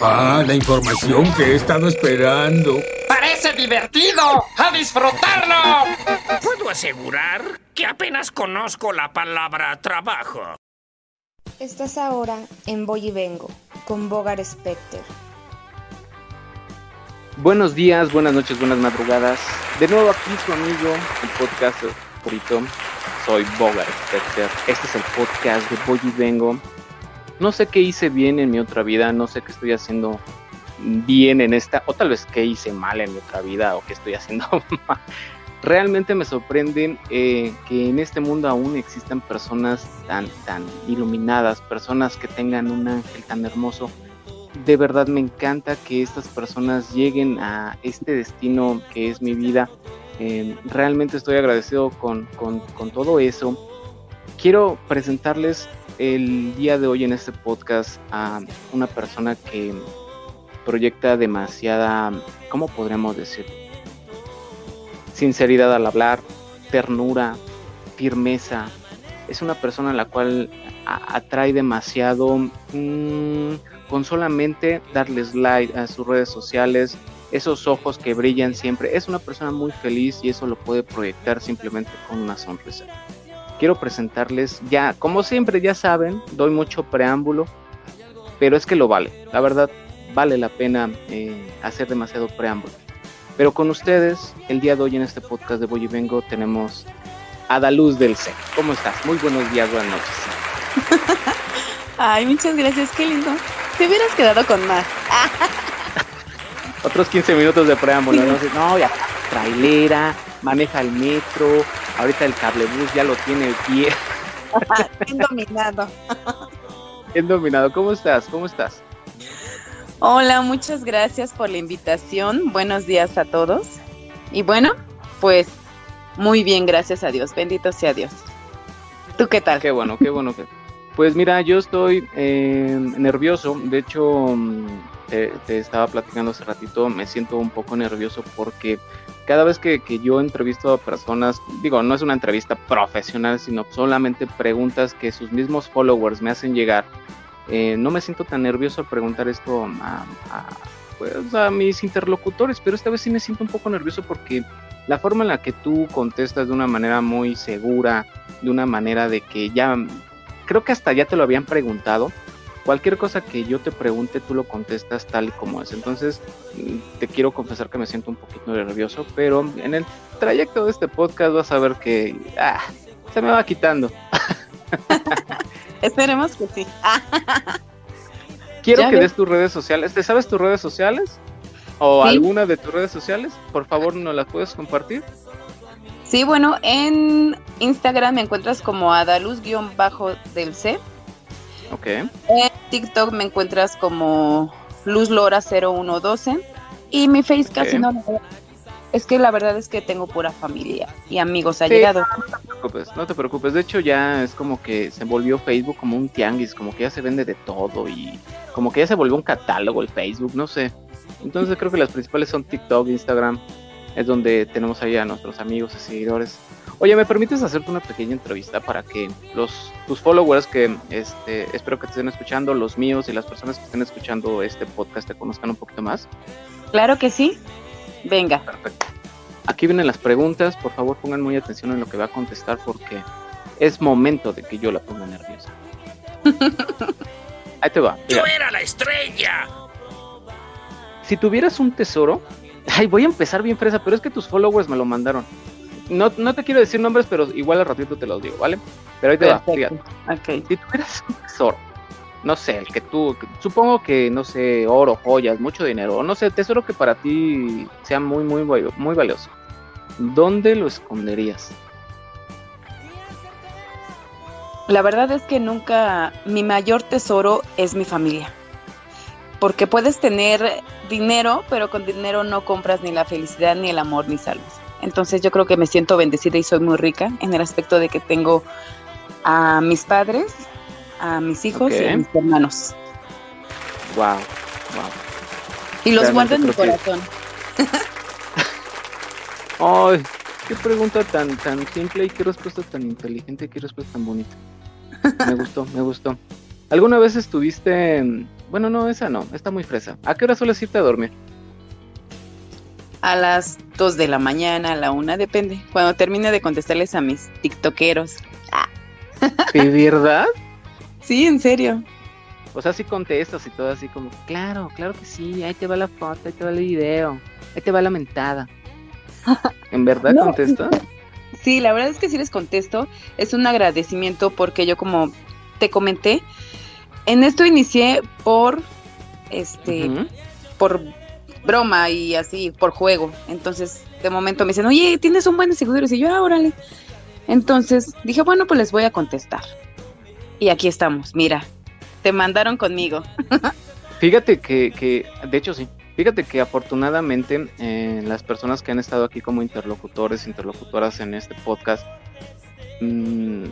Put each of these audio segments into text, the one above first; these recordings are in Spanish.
Ah, la información que he estado esperando. ¡Parece divertido! ¡A disfrutarlo! Puedo asegurar que apenas conozco la palabra trabajo. Estás ahora en Voy y Vengo con Bogar Specter. Buenos días, buenas noches, buenas madrugadas. De nuevo aquí su amigo, el podcast favorito. Soy Bogar Specter. Este es el podcast de Voy y Vengo no sé qué hice bien en mi otra vida, no sé qué estoy haciendo bien en esta, o tal vez qué hice mal en mi otra vida o qué estoy haciendo mal. Realmente me sorprenden eh, que en este mundo aún existan personas tan, tan iluminadas, personas que tengan un ángel tan hermoso. De verdad me encanta que estas personas lleguen a este destino que es mi vida. Eh, realmente estoy agradecido con, con todo eso. Quiero presentarles el día de hoy en este podcast a una persona que proyecta demasiada, ¿cómo podríamos decir? Sinceridad al hablar, ternura, firmeza. Es una persona a la cual atrae demasiado mm, con solamente darles like a sus redes sociales, esos ojos que brillan siempre. Es una persona muy feliz y eso lo puede proyectar simplemente con una sonrisa quiero presentarles ya, como siempre ya saben, doy mucho preámbulo, pero es que lo vale, la verdad vale la pena eh, hacer demasiado preámbulo. Pero con ustedes, el día de hoy en este podcast de Voy y Vengo tenemos a Daluz del C. ¿Cómo estás? Muy buenos días, buenas noches. Ay, muchas gracias, qué lindo. Te hubieras quedado con más. Otros 15 minutos de preámbulo, ¿no? No, ya, trailera, maneja el metro, ahorita el cablebus ya lo tiene el pie. Bien dominado. Bien dominado. ¿Cómo estás? ¿Cómo estás? Hola, muchas gracias por la invitación. Buenos días a todos. Y bueno, pues muy bien, gracias a Dios. Bendito sea Dios. ¿Tú qué tal? Qué bueno, qué bueno. Pues mira, yo estoy eh, nervioso. De hecho, mm, te, estaba platicando hace ratito, me siento un poco nervioso porque cada vez que, yo entrevisto a personas, digo, no es una entrevista profesional, sino solamente preguntas que sus mismos followers me hacen llegar, eh, no me siento tan nervioso al preguntar esto pues, a, mis interlocutores, pero esta vez sí me siento un poco nervioso porque la forma en la que tú contestas de una manera muy segura, de una manera de que ya, creo que hasta ya te lo habían preguntado, cualquier cosa que yo te pregunte, tú lo contestas tal y como es. Entonces, mm, te quiero confesar que me siento un poquito nervioso, pero en el trayecto de este podcast vas a ver que ah, se me va quitando. Esperemos que sí. quiero que des tus redes sociales. ¿Te sabes tus redes sociales? ¿O alguna de tus redes sociales? Por favor, ¿nos las puedes compartir? Sí, bueno, en Instagram me encuentras como adaluz-del C. Ok. En TikTok me encuentras como LuzLora0112 y mi face casi no es que la verdad es que tengo pura familia y amigos allegados. no te preocupes, no te preocupes. De hecho, ya es como que se volvió Facebook como un tianguis, como que ya se vende de todo y como que ya se volvió un catálogo el Facebook, no sé. Entonces creo que las principales son TikTok, Instagram, es donde tenemos ahí a nuestros amigos y seguidores. Oye, ¿me permites hacerte una pequeña entrevista para que los tus followers que este, espero que te estén escuchando, los míos y las personas que estén escuchando este podcast te conozcan un poquito más? Claro que sí. Venga. Perfecto. Aquí vienen las preguntas, por favor pongan muy atención en lo que va a contestar porque es momento de que yo la ponga nerviosa. Ahí te va. Yo era la estrella. Si tuvieras un tesoro, ay, voy a empezar bien fresa, pero es que tus followers me lo mandaron no, no te quiero decir nombres, pero igual al ratito te los digo, ¿vale? Pero ahí te va, fíjate. Si tuvieras un tesoro, no sé, el que tú, supongo que, no sé, oro, joyas, mucho dinero, o no sé, tesoro que para ti sea muy, muy, muy valioso, ¿dónde lo esconderías? La verdad es que nunca, mi mayor tesoro es mi familia. Porque puedes tener dinero, pero con dinero no compras ni la felicidad, ni el amor, ni salud. Entonces yo creo que me siento bendecida y soy muy rica en el aspecto de que tengo a mis padres, a mis hijos y a mis hermanos. Wow, wow. Y los guardo en mi corazón. Ay, qué pregunta tan, tan simple y qué respuesta tan inteligente, qué respuesta tan bonita. Me gustó, me gustó. ¿Alguna vez estuviste Bueno, no, esa no, está muy fresa. ¿A qué hora sueles irte a dormir? A las 2 de la mañana, a la 1, depende. Cuando termine de contestarles a mis tiktokeros. ¿De verdad? Sí, en serio. O sea, sí contestas y todo así como, claro, claro que sí, ahí te va la foto, ahí te va el video, ahí te va la mentada. ¿En verdad No. contestas? Sí, la verdad es que sí les contesto. Es un agradecimiento porque yo como te comenté, en esto inicié por este por broma y así por juego. Entonces, de momento me dicen, "Oye, tienes un buen de seguidores." Y yo, "Ah, órale." Entonces, dije, "Bueno, pues les voy a contestar." Y aquí estamos. Mira, te mandaron conmigo. Fíjate que, que, de hecho sí, fíjate que afortunadamente eh, las personas que han estado aquí como interlocutores, interlocutoras en este podcast, mm,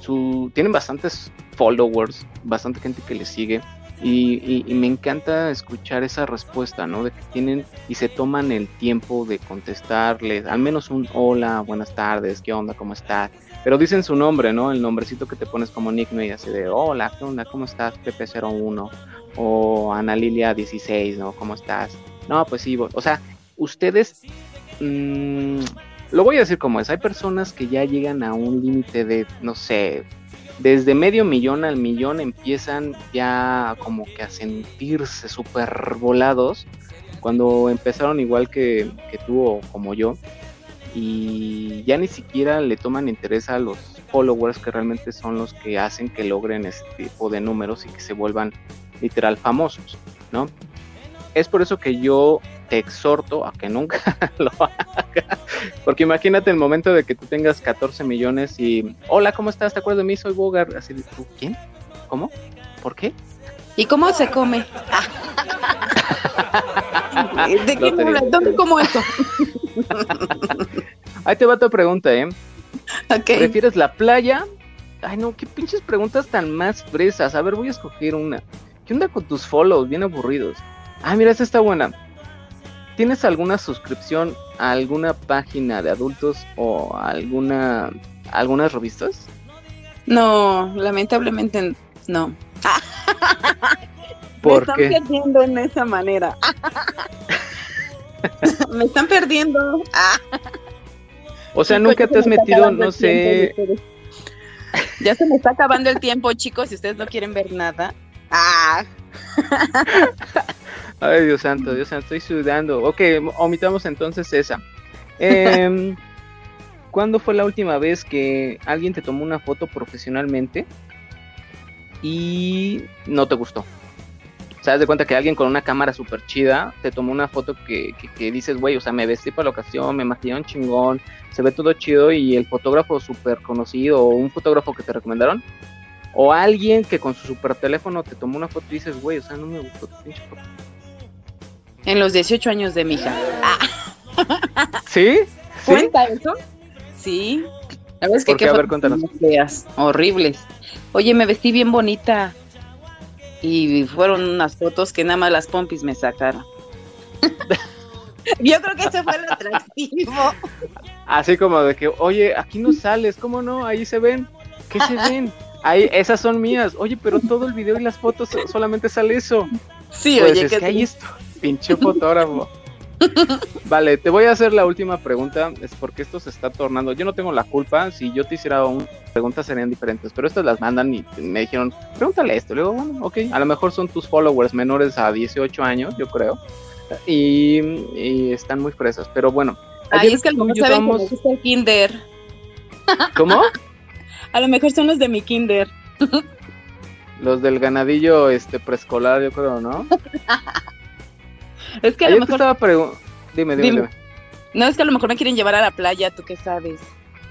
su, tienen bastantes followers, bastante gente que les sigue. Y, y- y me encanta escuchar esa respuesta, ¿no? De que tienen y se toman el tiempo de contestarles, al menos un hola, buenas tardes, ¿qué onda? ¿Cómo estás? Pero dicen su nombre, ¿no? El nombrecito que te pones como nickname, así de hola, ¿qué onda? ¿Cómo estás? Pepe01 o Ana Lilia 16, ¿no? ¿Cómo estás? No, pues sí, o sea, ustedes, mm, lo voy a decir como es, hay personas que ya llegan a un límite de, no sé, desde medio millón al millón empiezan ya como que a sentirse súper volados cuando empezaron igual que, que tú o como yo y ya ni siquiera le toman interés a los followers que realmente son los que hacen que logren este tipo de números y que se vuelvan literal famosos, ¿no? Es por eso que yo te exhorto a que nunca lo hagas, porque imagínate el momento de que tú tengas 14 millones y, hola, ¿cómo estás? ¿Te acuerdas de mí? Soy Bogart, así de, ¿tú quién? ¿Cómo? ¿Por qué? ¿Y cómo se come? Ah. ¿De qué No. ¿Dónde como eso? Ahí te va tu pregunta, ¿eh? Ok. ¿Prefieres la playa? Ay, no, qué pinches preguntas tan más fresas. A ver, voy a escoger una. ¿Qué onda con tus follows? Bien aburridos. Ah, mira, esta está buena. ¿Tienes alguna suscripción a alguna página de adultos o a alguna algunas revistas? No, lamentablemente no. ¿Por me qué? están perdiendo en esa manera. me están perdiendo. O sea, nunca ya te has metido, no sé. Ya se me está acabando el tiempo, chicos, si ustedes no quieren ver nada. Ah, Ay, Dios santo, Dios santo, estoy sudando. Ok, omitamos entonces esa. Em, ¿Cuándo fue la última vez que alguien te tomó una foto profesionalmente y no te gustó? Haz de cuenta que alguien con una cámara súper chida te tomó una foto que, que, que dices, güey, o sea, me vestí para la ocasión, me maquillé un chingón, se ve todo chido y el fotógrafo súper conocido o un fotógrafo que te recomendaron. O alguien que con su super teléfono te tomó una foto y dices, güey, o sea, no me gustó tu pinche foto. En los 18 años de mi hija. ¿Sí? ¿Sí? ¿Cuenta eso? Sí. La verdad es que ¿Por qué? qué A ver, cuéntanos. feas, horribles. Oye, me vestí bien bonita. Y fueron unas fotos que nada más las pompis me sacaron. Yo creo que ese fue el atractivo. Así como de que, oye, aquí no sales, ¿cómo no? Ahí se ven. ¿Qué se ven? Ahí, esas son mías. Oye, pero todo el video y las fotos so- solamente sale eso. Sí, Pues oye, es que que ahí está, pinche fotógrafo. Vale, te voy a hacer la última pregunta, es porque esto se está tornando. Yo no tengo la culpa, si yo te hiciera una preguntas serían diferentes, pero estas las mandan y me dijeron, pregúntale esto. Le digo, bueno, ok, a lo mejor son tus followers menores a 18 años, yo creo, y, y están muy fresas, pero bueno. Ayer es que a lo tú y mejor yo saben que me gusta el kinder. ¿Cómo? A lo mejor son los de mi kinder. Los del ganadillo este preescolar, yo creo, ¿no? Es que a lo te mejor... estaba preguntando. Dime, dime, Dime. dime. No, es que a lo mejor me quieren llevar a la playa, ¿tú qué sabes?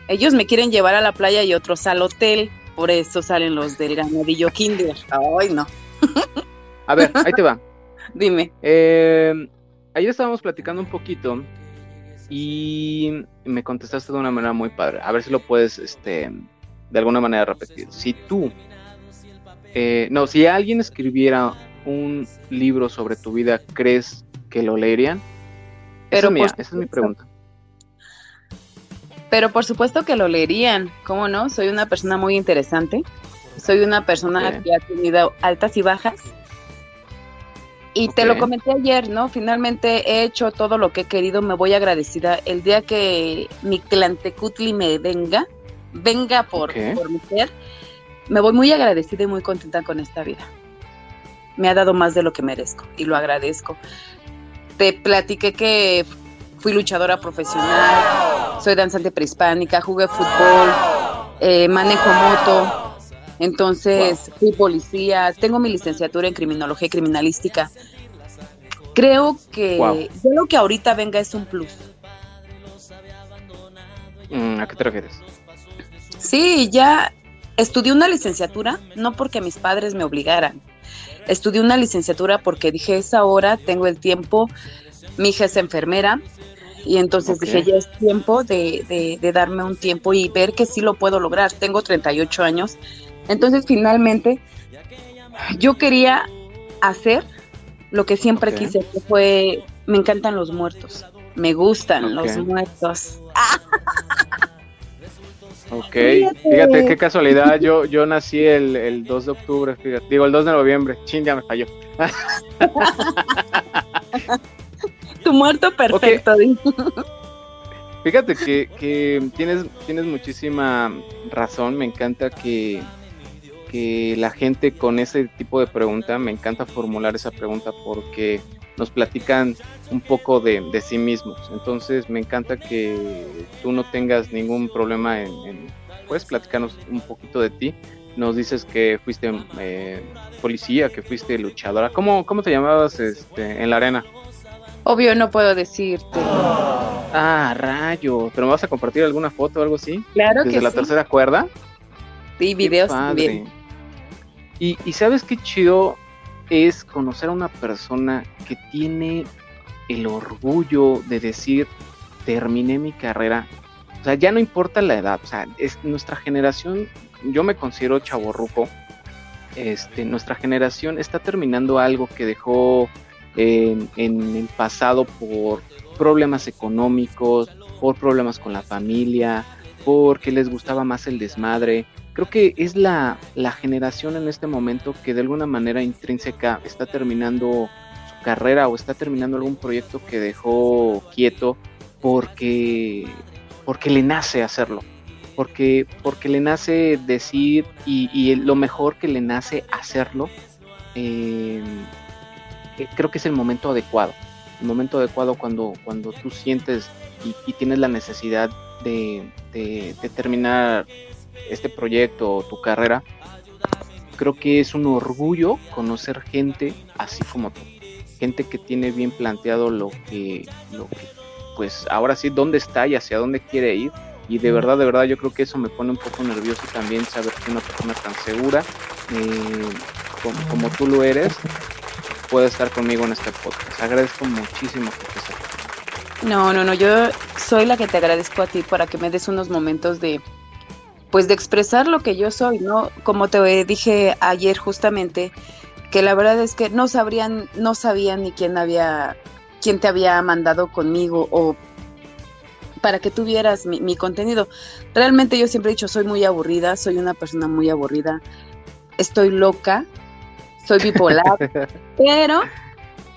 Ellos me quieren llevar a la playa y otros al hotel. Por eso salen los del ganadillo kinder. Ay, no. A ver, ahí te va. Dime. Eh, ayer estábamos platicando un poquito y me contestaste de una manera muy padre. A ver si lo puedes, este, de alguna manera repetir. Si tú, eh, no, si alguien escribiera un libro sobre tu vida, ¿crees que lo leerían? Pero mía, esa es mi pregunta. Pero por supuesto que lo leerían, ¿cómo no? Soy una persona muy interesante. Soy una persona que ha tenido altas y bajas. Y te lo comenté ayer, ¿no? Finalmente he hecho todo lo que he querido, me voy agradecida. El día que mi Tlantecutli me venga, venga por, Ok. por mi ser, me voy muy agradecida y muy contenta con esta vida. Me ha dado más de lo que merezco y lo agradezco. Te platiqué que fui luchadora profesional, soy danzante prehispánica, jugué fútbol, eh, manejo moto, entonces fui policía, tengo mi licenciatura en criminología y criminalística. Creo que Wow. yo lo que ahorita venga es un plus. Mm, ¿A qué te refieres? Sí, ya estudié una licenciatura, no porque mis padres me obligaran. Estudié una licenciatura porque dije, es ahora, tengo el tiempo, mi hija es enfermera, y entonces dije, ya es tiempo de, de- de darme un tiempo y ver que sí lo puedo lograr. Tengo 38 años, entonces finalmente yo quería hacer lo que siempre quise, que fue, me encantan los muertos, me gustan los muertos. Ok, Fíjate. qué casualidad, yo, yo nací el, el 2 de octubre, fíjate, digo el 2 de noviembre, chin, ya me falló. Tu muerto perfecto. Fíjate que, que tienes, tienes muchísima razón, me encanta que, que la gente con ese tipo de pregunta, me encanta formular esa pregunta porque nos platican un poco de, de sí mismos, entonces me encanta que tú no tengas ningún problema en, en puedes platicarnos un poquito de ti, nos dices que fuiste eh, policía, que fuiste luchadora, ¿cómo, cómo te llamabas este, en la arena? Obvio no puedo decirte. Ah, rayo. ¿Pero me vas a compartir alguna foto o algo así? Claro Desde que la sí. tercera cuerda. Sí, videos también. Y, y sabes qué chido es conocer a una persona que tiene el orgullo de decir, terminé mi carrera. O sea, ya no importa la edad. O sea, es nuestra generación, yo me considero chaborruco. Este, nuestra generación está terminando algo que dejó en, en el pasado por problemas económicos, por problemas con la familia, porque les gustaba más el desmadre. Creo que es la, la generación en este momento que de alguna manera intrínseca está terminando su carrera o está terminando algún proyecto que dejó quieto porque, porque le nace hacerlo. Porque, porque le nace decir y, y lo mejor que le nace hacerlo, eh, eh, creo que es el momento adecuado. El momento adecuado cuando, cuando tú sientes y, tienes la necesidad de- de terminar este proyecto o tu carrera, creo que es un orgullo conocer gente así como tú. Gente que tiene bien planteado lo que, lo que, pues ahora sí, dónde está y hacia dónde quiere ir. Y de verdad, de verdad, yo creo que eso me pone un poco nervioso también saber que una persona tan segura eh, como, como tú lo eres puede estar conmigo en este podcast. Agradezco muchísimo que estés aquí. No, no, no, yo soy la que te agradezco a ti para que me des unos momentos de, pues de expresar lo que yo soy, ¿no? Como te dije ayer justamente, que la verdad es que no sabrían, no sabían ni quién había, quién te había mandado conmigo o para que tuvieras mi, mi contenido. Realmente yo siempre he dicho, soy muy aburrida, soy una persona muy aburrida, estoy loca, soy bipolar, pero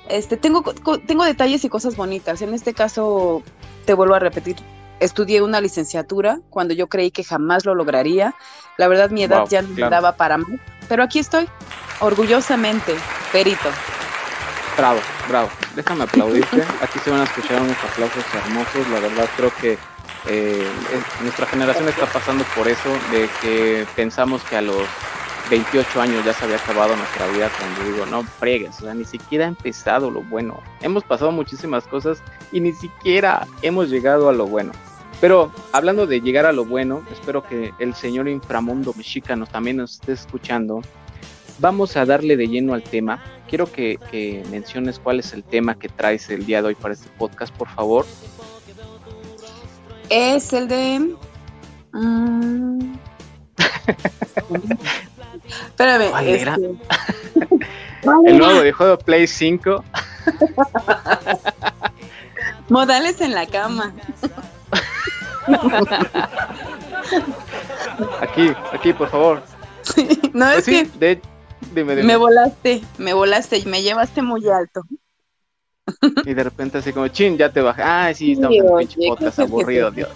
este, tengo, tengo detalles y cosas bonitas. En este caso, te vuelvo a repetir, estudié una licenciatura cuando yo creí que jamás lo lograría. La verdad, mi edad Wow, ya no me claro. daba para más, pero aquí estoy, orgullosamente, perito. Bravo, bravo. Déjame aplaudirte. Aquí se van a escuchar unos aplausos hermosos. La verdad creo que eh, es- nuestra generación está pasando por eso, de que pensamos que a los 28 años ya se había acabado nuestra vida cuando digo, no fregues, o sea, ni siquiera ha empezado lo bueno. Hemos pasado muchísimas cosas y ni siquiera hemos llegado a lo bueno. Pero hablando de llegar a lo bueno, espero que el señor inframundo mexicano también nos esté escuchando. Vamos a darle de lleno al tema. Quiero que, que menciones cuál es el tema que traes el día de hoy para este podcast, por favor. Es el de... mm, Espérame. ¿Cuál era? este, El nuevo de Play 5. Modales en la cama. Aquí, aquí, por favor. no, Pues es sí, que de, Dime, dime. Me volaste, me volaste y me llevaste muy alto. Y de repente así como, chin, ya te bajé. Ay, sí, estamos en pinche podcast aburrido, Dios.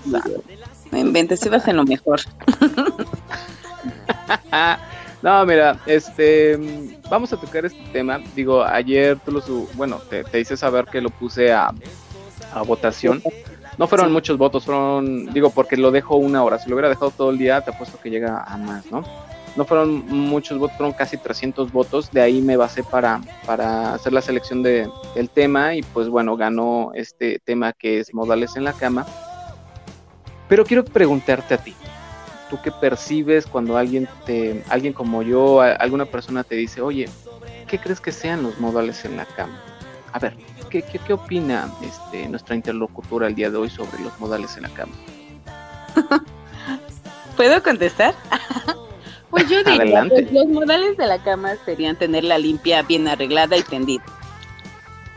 Me inventes, ibas en lo mejor. no, mira, este, vamos a tocar este tema. Digo, ayer tú lo, su bueno, te, te hice saber que lo puse a, a votación. No fueron muchos votos, fueron, digo, porque lo dejo una hora. Si lo hubiera dejado todo el día, te apuesto que llega a más, ¿no? No fueron muchos votos, fueron casi 300 votos. De ahí me basé para, para hacer la selección de, del tema y pues bueno, ganó este tema que es modales en la cama. Pero quiero preguntarte a ti, ¿tú qué percibes cuando alguien, te, alguien como yo, alguna persona te dice, oye, ¿qué crees que sean los modales en la cama? A ver, ¿qué, qué, qué opina este, nuestra interlocutora el día de hoy sobre los modales en la cama? ¿Puedo contestar? pues yo diría, pues, los modales de la cama serían tenerla limpia, bien arreglada y tendida.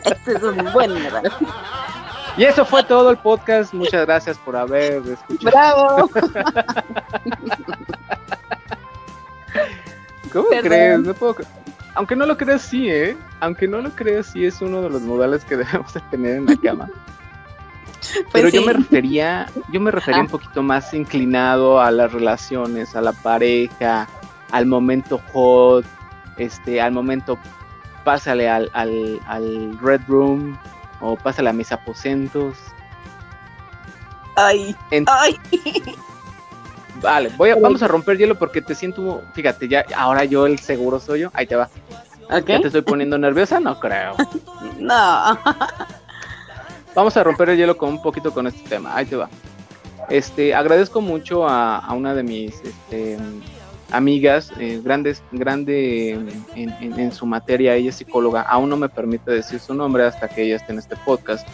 Este es un buen modal. Y eso fue todo el podcast. Muchas gracias por haber escuchado. ¡Bravo! ¿Cómo Perdón. crees? No puedo aunque no lo creas, sí, ¿eh? Aunque no lo creas, sí es uno de los modales que debemos de tener en la cama. Pues Pero sí. yo me refería, yo me refería ah. un poquito más inclinado a las relaciones, a la pareja, al momento hot, este, al momento pásale al, al, al Red Room o pásale a mis aposentos. Ay, en... ay. Vale, voy a, vamos a romper hielo porque te siento, fíjate, ya ahora yo el seguro soy yo. Ahí te va. Okay. ¿Ya te estoy poniendo nerviosa? No creo. no. Vamos a romper el hielo con un poquito con este tema. Ahí te va. Este, agradezco mucho a, a una de mis este, amigas, eh, grandes, grande en, en, en, su materia, ella es psicóloga, aún no me permite decir su nombre hasta que ella esté en este podcast,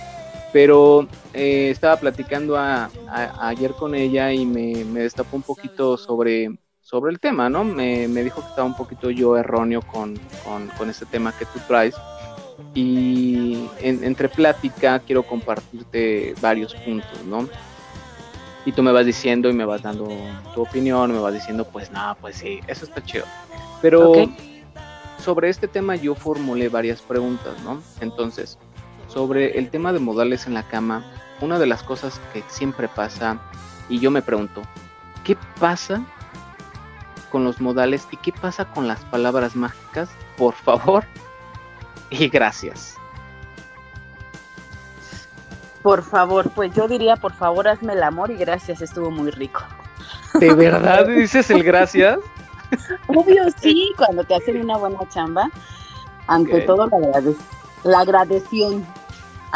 pero eh, estaba platicando a, a, ayer con ella y me, me, destapó un poquito sobre, sobre el tema, ¿no? Me, me dijo que estaba un poquito yo erróneo con, con, con este tema que tú traes. Y en, entre plática quiero compartirte varios puntos, ¿no? Y tú me vas diciendo y me vas dando tu opinión, me vas diciendo, pues nada, pues sí, eso está chido. Pero okay. sobre este tema yo formulé varias preguntas, ¿no? Entonces, sobre el tema de modales en la cama, una de las cosas que siempre pasa, y yo me pregunto, ¿qué pasa con los modales y qué pasa con las palabras mágicas? Por favor y gracias. Por favor, pues yo diría, por favor, hazme el amor y gracias, estuvo muy rico. ¿De verdad dices el gracias? Obvio, sí, cuando te hacen una buena chamba, ante okay. todo la, agradec la agradección,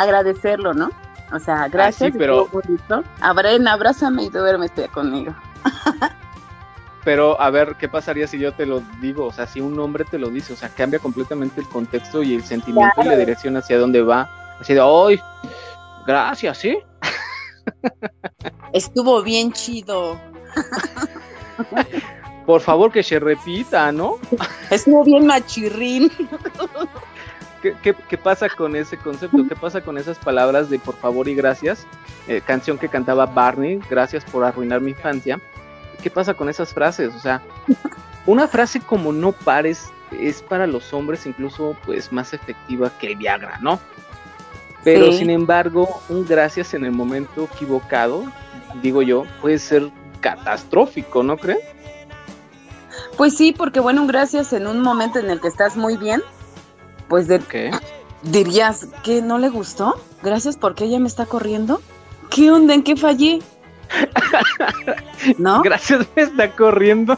agradecerlo, ¿no? O sea, gracias, ah, sí, pero... Abren, abrázame y duérmete conmigo. pero a ver, ¿qué pasaría si yo te lo digo? O sea, si un hombre te lo dice, o sea, cambia completamente el contexto y el sentimiento claro. y la dirección hacia dónde va. Así de, ¡ay! Gracias, ¿sí? Estuvo bien chido. Por favor, que se repita, ¿no? Estuvo bien machirrín. ¿Qué, qué, qué pasa con ese concepto? ¿Qué pasa con esas palabras de por favor y gracias? Eh, canción que cantaba Barney, gracias por arruinar mi infancia. ¿Qué pasa con esas frases? O sea, una frase como no pares es para los hombres incluso pues más efectiva que el Viagra, ¿no? Pero sí. sin embargo, un gracias en el momento equivocado, digo yo, puede ser catastrófico, ¿no crees? Pues sí, porque bueno, un gracias en un momento en el que estás muy bien, pues de ¿Qué? dirías que no le gustó. Gracias porque ella me está corriendo. ¿Qué onda? ¿En qué fallé? ¿No? Gracias me está corriendo.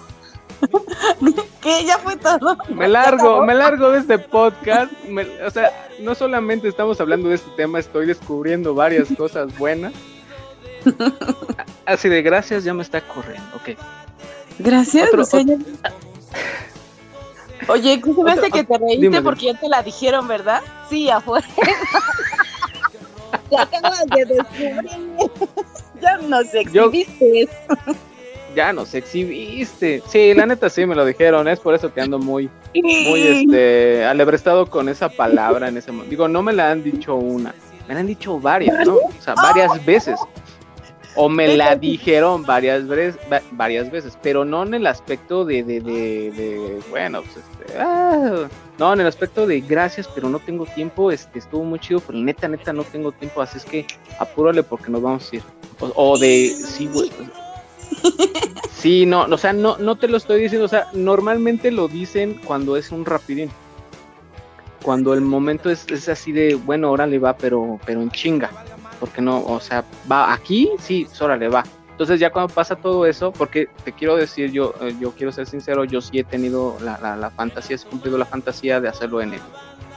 que ya fue todo. Me largo, me largo de este podcast. Me, o sea, no solamente estamos hablando de este tema, estoy descubriendo varias cosas buenas. Así de gracias, ya me está corriendo, ok. Gracias, otro, otro... Oye, ¿qué se me hace que te reíste dime, porque ya te la dijeron, verdad? Sí, afuera. te acabas de descubrir. ya nos exhibiste. Yo ya nos exhibiste. Sí, la neta sí me lo dijeron, es por eso que ando muy, muy este, alebrestado con esa palabra en ese momento. Digo, no me la han dicho una, me la han dicho varias, ¿no? O sea, varias veces. O me la dijeron varias veces, varias veces, pero no en el aspecto de, de, de, de bueno, pues este, ah, no, en el aspecto de gracias, pero no tengo tiempo, este, estuvo muy chido, pero neta, neta, no tengo tiempo, así es que apúrale porque nos vamos a ir. O, o de, sí, güey. Sí, no, o sea, no, no te lo estoy diciendo, o sea, normalmente lo dicen cuando es un rapidín. Cuando el momento es, es así de, bueno, órale va, pero, pero en chinga. Porque no, o sea, va aquí, sí, órale va. Entonces ya cuando pasa todo eso, porque te quiero decir, yo, eh, yo quiero ser sincero, yo sí he tenido la, la, fantasía, he cumplido la fantasía de hacerlo en el,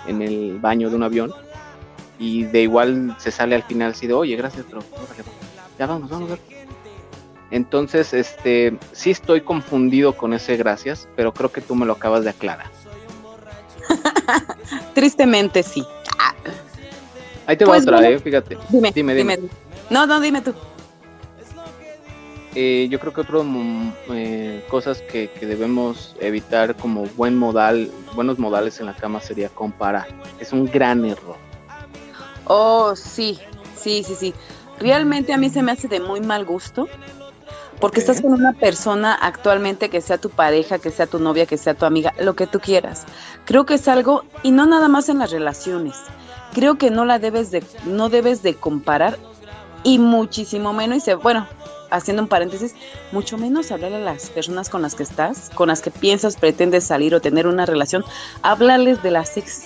en el baño de un avión. Y de igual se sale al final así de, oye, gracias, pero órale, ya vamos, vamos, vamos. Entonces, este, sí estoy confundido con ese gracias, pero creo que tú me lo acabas de aclarar. Tristemente sí. Ah, Ahí te Pues va otra, bueno, eh, fíjate. Dime, Dime, dime, dime. No, no, dime tú. Eh, yo creo que otras eh, cosas que, que debemos evitar como buen modal, buenos modales en la cama sería comparar. Es un gran error. Oh, sí, sí, sí, sí. Realmente a mí se me hace de muy mal gusto. Porque estás con una persona actualmente que sea tu pareja, que sea tu novia, que sea tu amiga, lo que tú quieras. Creo que es algo, y no nada más en las relaciones. Creo que no la debes de, no debes de comparar, y muchísimo menos, y se, bueno, haciendo un paréntesis, mucho menos hablarle a las personas con las que estás, con las que piensas, pretendes salir o tener una relación, hablarles de la sex.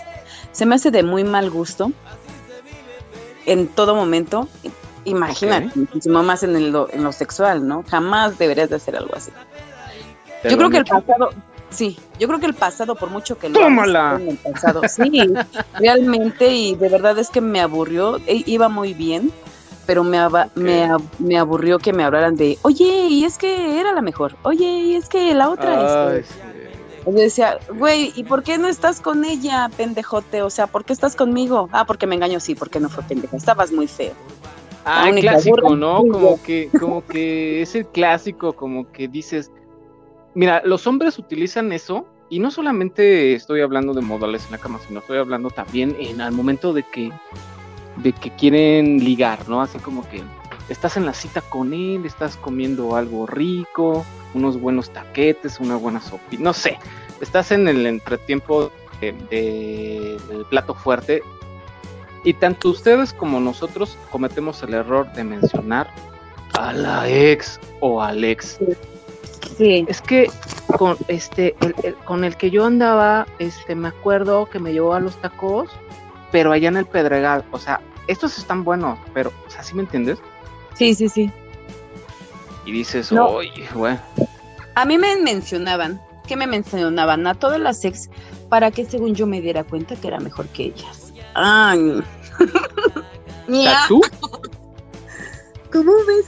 Se me hace de muy mal gusto en todo momento. Imagínate, Ok. muchísimo más en, el, lo- en lo sexual, ¿no? Jamás deberías de hacer algo así. ¿Te Yo creo que el pasado, sí, yo creo que el pasado, por mucho que lo ¡Tómala! en el pasado, sí, realmente, y de verdad es que me aburrió, e- iba muy bien, pero me, aba- me, ab- me aburrió que me hablaran de, oye, y es que era la mejor, oye, y es que la otra Ay, es... sí. Yo decía, güey, ¿y por qué no estás con ella, pendejote? O sea, ¿por qué estás conmigo? Ah, porque me engañó, sí, porque no fue pendeja, estabas muy feo. Ah, clásico. ¿no? Como que, como que es el clásico, como que dices, mira, los hombres utilizan eso, y no solamente estoy hablando de modales en la cama, sino estoy hablando también en al momento de que, de que quieren ligar, ¿no? Así como que estás en la cita con él, estás comiendo algo rico, unos buenos taquetes, una buena sopa, no sé, estás en el entretiempo de- de- del plato fuerte y tanto ustedes como nosotros cometemos el error de mencionar a la ex o al ex. Sí. Es que con este el- el- con el que yo andaba, este me acuerdo que me llevó a los tacos, pero allá en el Pedregal, o sea, estos están buenos, pero o sea, ¿sí me entiendes? Sí, sí, sí. Y dices, No. "Oye, güey, A mí me mencionaban, que me mencionaban a todas las ex para que según yo me diera cuenta que era mejor que ellas. Ay. tú, ¿Cómo ves?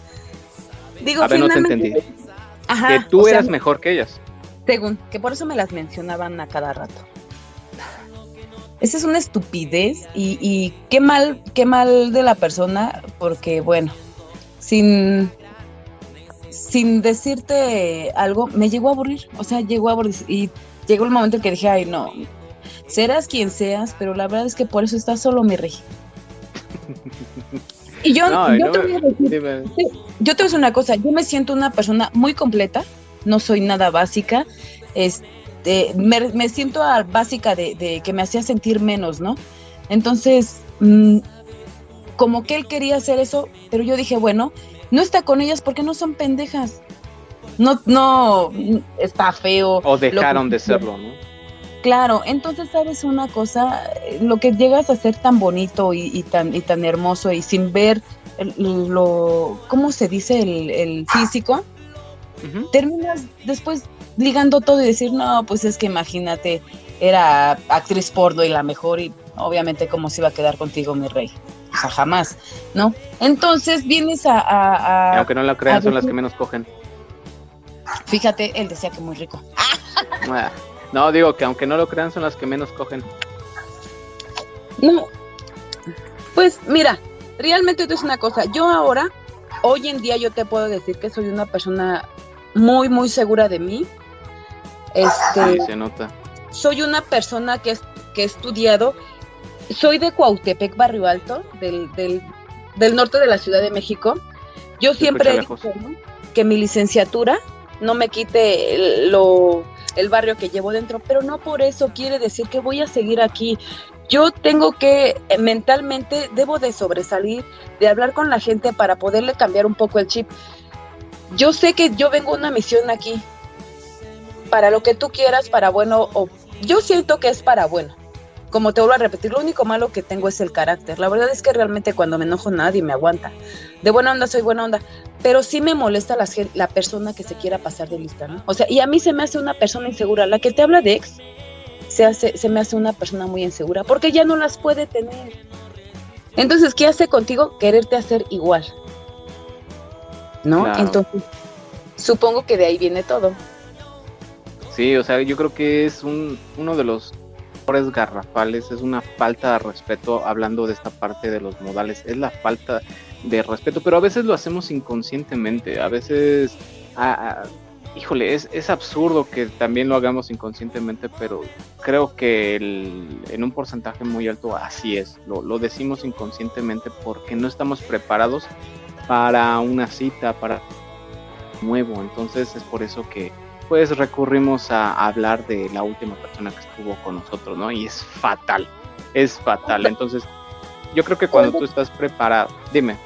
Digo, a ver, no te entendí, Ajá, que tú sea, eras mejor que ellas. Según, que por eso me las mencionaban a cada rato. Esa es una estupidez y, y qué mal, qué mal de la persona, porque bueno, sin, sin decirte algo, me llegó a aburrir, o sea, llegó a aburrir y llegó el momento en que dije, ay no, serás quien seas, pero la verdad es que por eso estás solo mi rey. Y yo, No, yo no te me- voy a decir, dime, yo te voy a decir una cosa, yo me siento una persona muy completa, no soy nada básica, este, me, me siento a- básica de, de que me hacía sentir menos, ¿no? Entonces, mm, como que él quería hacer eso, pero yo dije, bueno, no está con ellas porque no son pendejas. No, no, está feo. o dejaron que de serlo, ¿no? Claro, entonces sabes una cosa, lo que llegas a ser tan bonito y, y tan y tan hermoso y sin ver el- lo, ¿cómo se dice? El, el físico, terminas después ligando todo y decir, no, pues es que imagínate, era actriz porno y la mejor y obviamente cómo se iba a quedar contigo, mi rey. O sea, jamás, ¿no? Entonces vienes a, a- Y a- aunque no lo crean, son las que menos cogen. fíjate, él decía que muy rico. No, digo que aunque no lo crean, son las que menos cogen. No, pues mira, realmente esto es una cosa. Yo ahora, hoy en día, yo te puedo decir que soy una persona muy, muy segura de mí. Este, Sí, se nota. soy una persona que, que he estudiado. Soy de Cuautepec, Barrio Alto, del, del, del norte de la Ciudad de México. Yo siempre he dicho que mi licenciatura no me quite lo, el barrio que llevo dentro, pero no por eso quiere decir que voy a seguir aquí. Yo tengo que eh, mentalmente, debo de sobresalir, de hablar con la gente para poderle cambiar un poco el chip. Yo sé que yo vengo una misión aquí, para lo que tú quieras, para bueno, o yo siento que es para bueno. Como te vuelvo a repetir, lo único malo que tengo es el carácter. La verdad es que realmente cuando me enojo nadie me aguanta. De buena onda soy buena onda, pero sí me molesta la, la persona que se quiera pasar de lista, ¿no? O sea, y a mí se me hace una persona insegura. La que te habla de ex, se, hace, se me hace una persona muy insegura, porque ya no las puede tener. Entonces, ¿qué hace contigo? Quererte hacer igual. ¿No? Entonces, supongo que de ahí viene todo. Sí, o sea, yo creo que es un, uno de los garrafales, es una falta de respeto, hablando de esta parte de los modales, es la falta de respeto, pero a veces lo hacemos inconscientemente, a veces, híjole, es, es, absurdo que también lo hagamos inconscientemente, pero creo que en un porcentaje muy alto así es, lo, lo decimos inconscientemente porque no estamos preparados para una cita, para nuevo, entonces es por eso que pues recurrimos a hablar de la última persona que estuvo con nosotros, ¿no? Y es fatal, es fatal. Entonces, yo creo que cuando tú estás preparado, dime.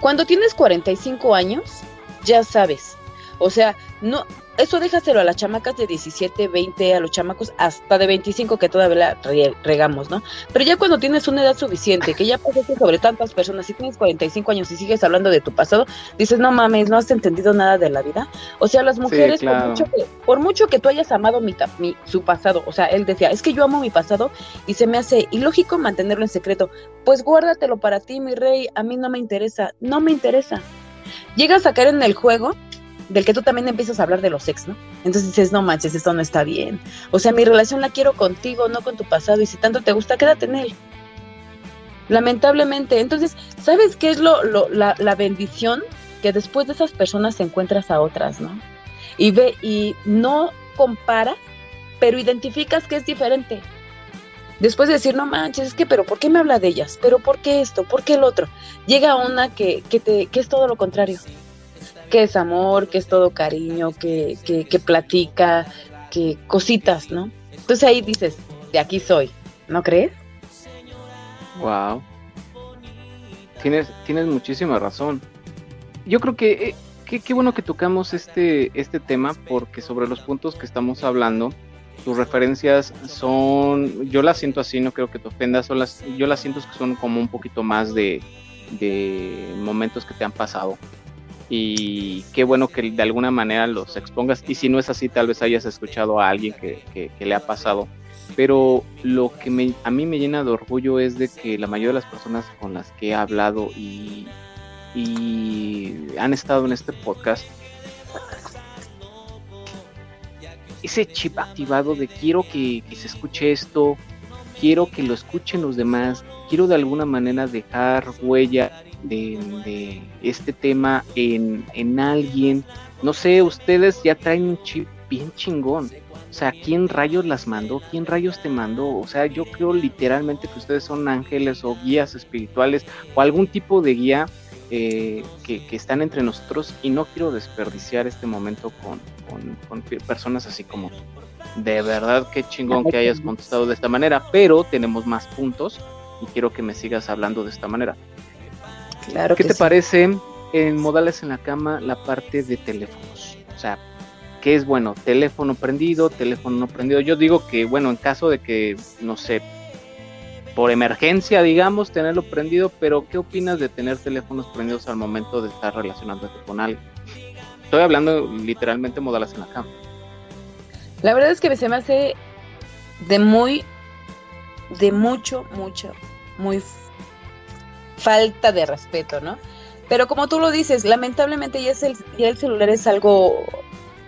Cuando tienes 45 años, ya sabes. O sea, no, eso déjaselo a las chamacas de 17, 20, a los chamacos hasta de 25 que todavía regamos, ¿no? Pero ya cuando tienes una edad suficiente, que ya pasaste sobre tantas personas, si tienes 45 años y sigues hablando de tu pasado, dices, no mames, no has entendido nada de la vida. O sea, las mujeres, por, mucho que, por mucho que tú hayas amado mi, mi, su pasado, o sea, él decía, es que yo amo mi pasado y se me hace ilógico mantenerlo en secreto. Pues guárdatelo para ti, mi rey, a mí no me interesa, no me interesa. Llegas a caer en el juego del que tú también empiezas a hablar de los ex, ¿no? Entonces dices, no manches, esto no está bien. O sea, mi relación la quiero contigo, no con tu pasado, y si tanto te gusta, quédate en él. Lamentablemente. Entonces, ¿sabes qué es lo, la, la bendición? Que después de esas personas encuentras a otras, ¿no? Y ve, y no compara, pero identificas que es diferente. Después de decir, no manches, es que, pero ¿por qué me habla de ellas? ¿Pero por qué esto? ¿Por qué el otro? Llega una que, que, te, que es todo lo contrario que es amor, que es todo cariño, que, que, platica, que cositas, ¿no? Entonces ahí dices, de aquí soy, ¿no crees? Wow. Tienes, tienes muchísima razón. Yo creo que eh, qué bueno que tocamos este, este tema, porque sobre los puntos que estamos hablando, tus referencias son, yo las siento así, no creo que te ofendas, son las, yo las siento que son como un poquito más de, de momentos que te han pasado y qué bueno que de alguna manera los expongas. Y si no es así tal vez hayas escuchado a alguien que, le ha pasado. Pero lo que me, a mí me llena de orgullo es de que la mayoría de las personas con las que he hablado y, han estado en este podcast ese chip activado de quiero que, que se escuche esto quiero que lo escuchen los demás quiero de alguna manera dejar huella de, este tema en, en, alguien. No sé, ustedes ya traen un chip bien chingón. O sea, ¿quién rayos las mandó? ¿Quién rayos te mandó? O sea, yo creo literalmente que ustedes son ángeles o guías espirituales o algún tipo de guía eh, que, están entre nosotros y no quiero desperdiciar este momento con, con, personas así como De verdad, qué chingón que hayas contestado de esta manera, pero tenemos más puntos y quiero que me sigas hablando de esta manera. Claro ¿Qué te parece en modales en la cama la parte de teléfonos? O sea, ¿qué es bueno? ¿Teléfono prendido? ¿Teléfono no prendido? Yo digo que, bueno, en caso de que, no sé, por emergencia, digamos, tenerlo prendido, pero ¿qué opinas de tener teléfonos prendidos al momento de estar relacionándote con alguien? Estoy hablando literalmente modales en la cama. La verdad es que se me hace de muy, de mucho, mucho, muy falta de respeto, ¿no? Pero como tú lo dices, lamentablemente ya, es el, ya el celular es algo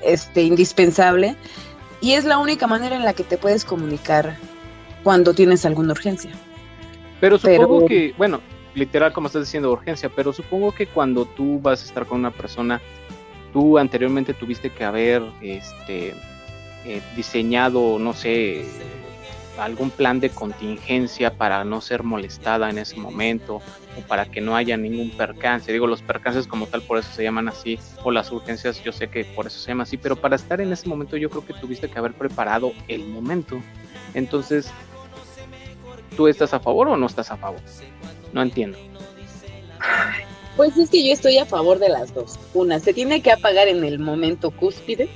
este, indispensable y es la única manera en la que te puedes comunicar cuando tienes alguna urgencia. Pero supongo que, bueno, literal como estás diciendo urgencia, pero supongo que cuando tú vas a estar con una persona, tú anteriormente tuviste que haber este, eh, diseñado, no sé, algún plan de contingencia para no ser molestada en ese momento o para que no haya ningún percance. Digo, los percances como tal por eso se llaman así, o las urgencias yo sé que por eso se llama así, pero para estar en ese momento yo creo que tuviste que haber preparado el momento. Entonces, ¿tú estás a favor o no estás a favor? No entiendo. Pues es que yo estoy a favor de las dos. Una, se tiene que apagar en el momento cúspide.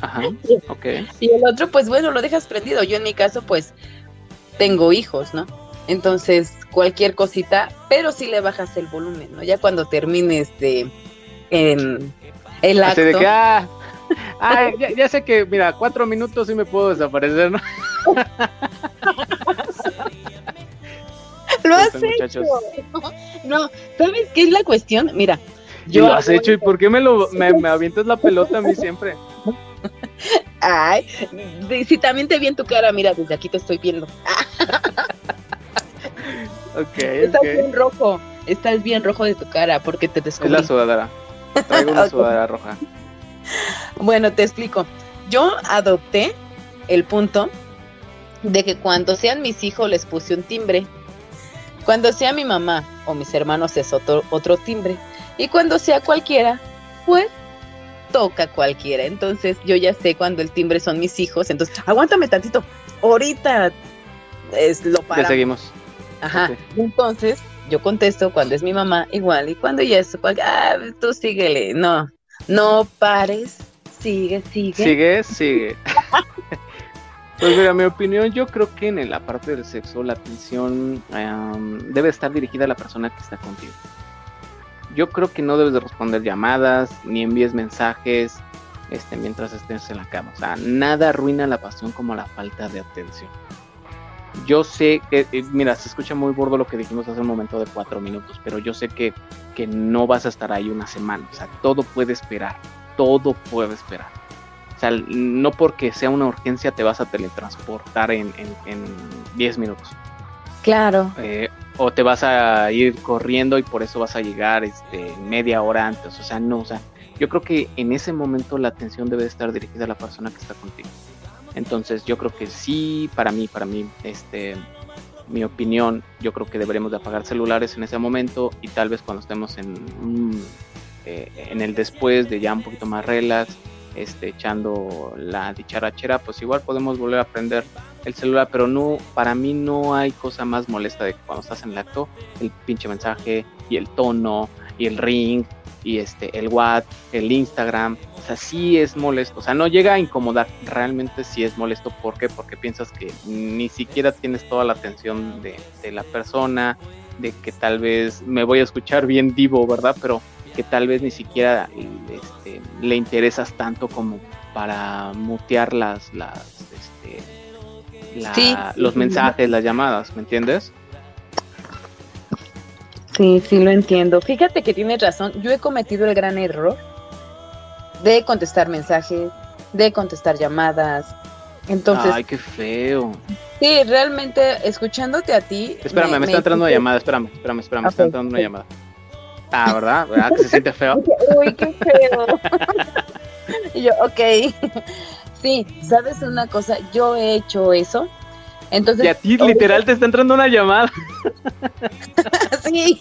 Ajá, ok. Y el otro, pues bueno, lo dejas prendido. Yo en mi caso, pues tengo hijos, ¿no? Entonces, cualquier cosita, pero sí le bajas el volumen, ¿no? Ya cuando termines de en el acto. Así de que, ah, ah, ya, ya sé que, mira, cuatro minutos y me puedo desaparecer, ¿no? Lo has hecho. muchachos. No, ¿sabes qué es la cuestión? Mira, Yo yo lo has hecho y por qué me lo me, me avientas la pelota a mí siempre. Ay, si también te vi en tu cara, mira, desde aquí te estoy viendo. Ok, Estás bien rojo, estás bien rojo de tu cara porque te Es descubrí. la sudadera. Traigo una sudadera roja. Bueno, te explico. Yo adopté el punto de que cuando sean mis hijos les puse un timbre. Cuando sea mi mamá o mis hermanos es otro, otro timbre. Y cuando sea cualquiera, pues toca cualquiera. Entonces yo ya sé cuando el timbre son mis hijos. Entonces, aguántame tantito. Ahorita es lo Ya para. seguimos. Ajá. Entonces, yo contesto cuando es mi mamá, igual, y cuando ya es cual- ah, tú síguele, no, no pares, sigue, sigue. Sigue, sigue. Pues mira, mi opinión, yo creo que en la parte del sexo la atención debe estar dirigida a la persona que está contigo. Yo creo que no debes de responder llamadas ni envíes mensajes este, mientras estés en la cama. O sea, nada arruina la pasión como la falta de atención. Yo sé que, eh, mira, se escucha muy gordo lo que dijimos hace un momento de cuatro minutos, pero yo sé que, que no vas a estar ahí una semana. O sea, todo puede esperar. Todo puede esperar. O sea, no porque sea una urgencia te vas a teletransportar en, en, en 10 minutos. Claro. Eh, o te vas a ir corriendo y por eso vas a llegar este, media hora antes. O sea, no, o sea, yo creo que en ese momento la atención debe estar dirigida a la persona que está contigo. Entonces yo creo que sí, para mí, para mí, este, mi opinión, yo creo que deberemos de apagar celulares en ese momento y tal vez cuando estemos en, mm, eh, en el después de ya un poquito más relax, este, echando la dicharachera, pues igual podemos volver a prender el celular, pero no, para mí no hay cosa más molesta de que cuando estás en el acto, el pinche mensaje y el tono y el ring y este, el WhatsApp, el Instagram, o sea, sí es molesto, o sea, no llega a incomodar, realmente sí es molesto, ¿por qué? Porque piensas que ni siquiera tienes toda la atención de, de la persona, de que tal vez me voy a escuchar bien divo, ¿verdad? Pero que tal vez ni siquiera este, le interesas tanto como para mutear las, las, este, la- Sí. los mensajes, las llamadas, ¿me entiendes? Sí, sí lo entiendo. Fíjate que tienes razón. Yo he cometido el gran error de contestar mensajes, de contestar llamadas. Entonces, Ay, qué feo. sí, realmente escuchándote a ti. Espérame, me, está entrando una llamada, espérame, espérame, espérame, me está Ok, entrando una llamada. Ah, ¿verdad? ¿Verdad que se siente feo? Uy, qué feo. y yo, ok. Sí, ¿sabes una cosa? Yo he hecho eso. Entonces, Y a ti literal te está entrando una llamada. sí.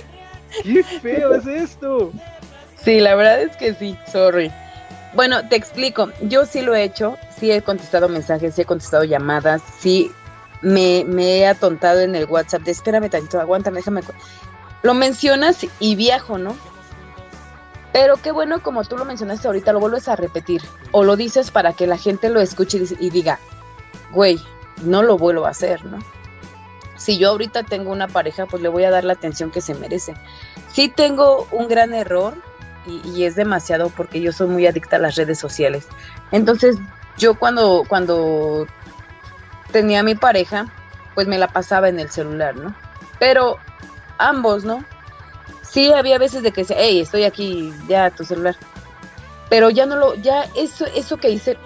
¡Qué feo es esto! Sí, la verdad es que sí, sorry. Bueno, te explico. Yo sí lo he hecho, sí he contestado mensajes, sí he contestado llamadas, sí me, me he atontado en el WhatsApp de espérame tantito, aguántame, déjame. cu-". Lo mencionas y viajo, ¿no? Pero qué bueno, como tú lo mencionaste ahorita, lo vuelves a repetir. O lo dices para que la gente lo escuche y diga, güey, no lo vuelvo a hacer, ¿no? Si yo ahorita tengo una pareja, pues le voy a dar la atención que se merece. Sí tengo un gran error y, y es demasiado porque yo soy muy adicta a las redes sociales. Entonces, yo cuando, cuando tenía a mi pareja, pues me la pasaba en el celular, ¿no? Pero ambos, ¿no? Sí había veces de que decía, hey, estoy aquí, ya tu celular. Pero ya no lo, ya eso, eso que hice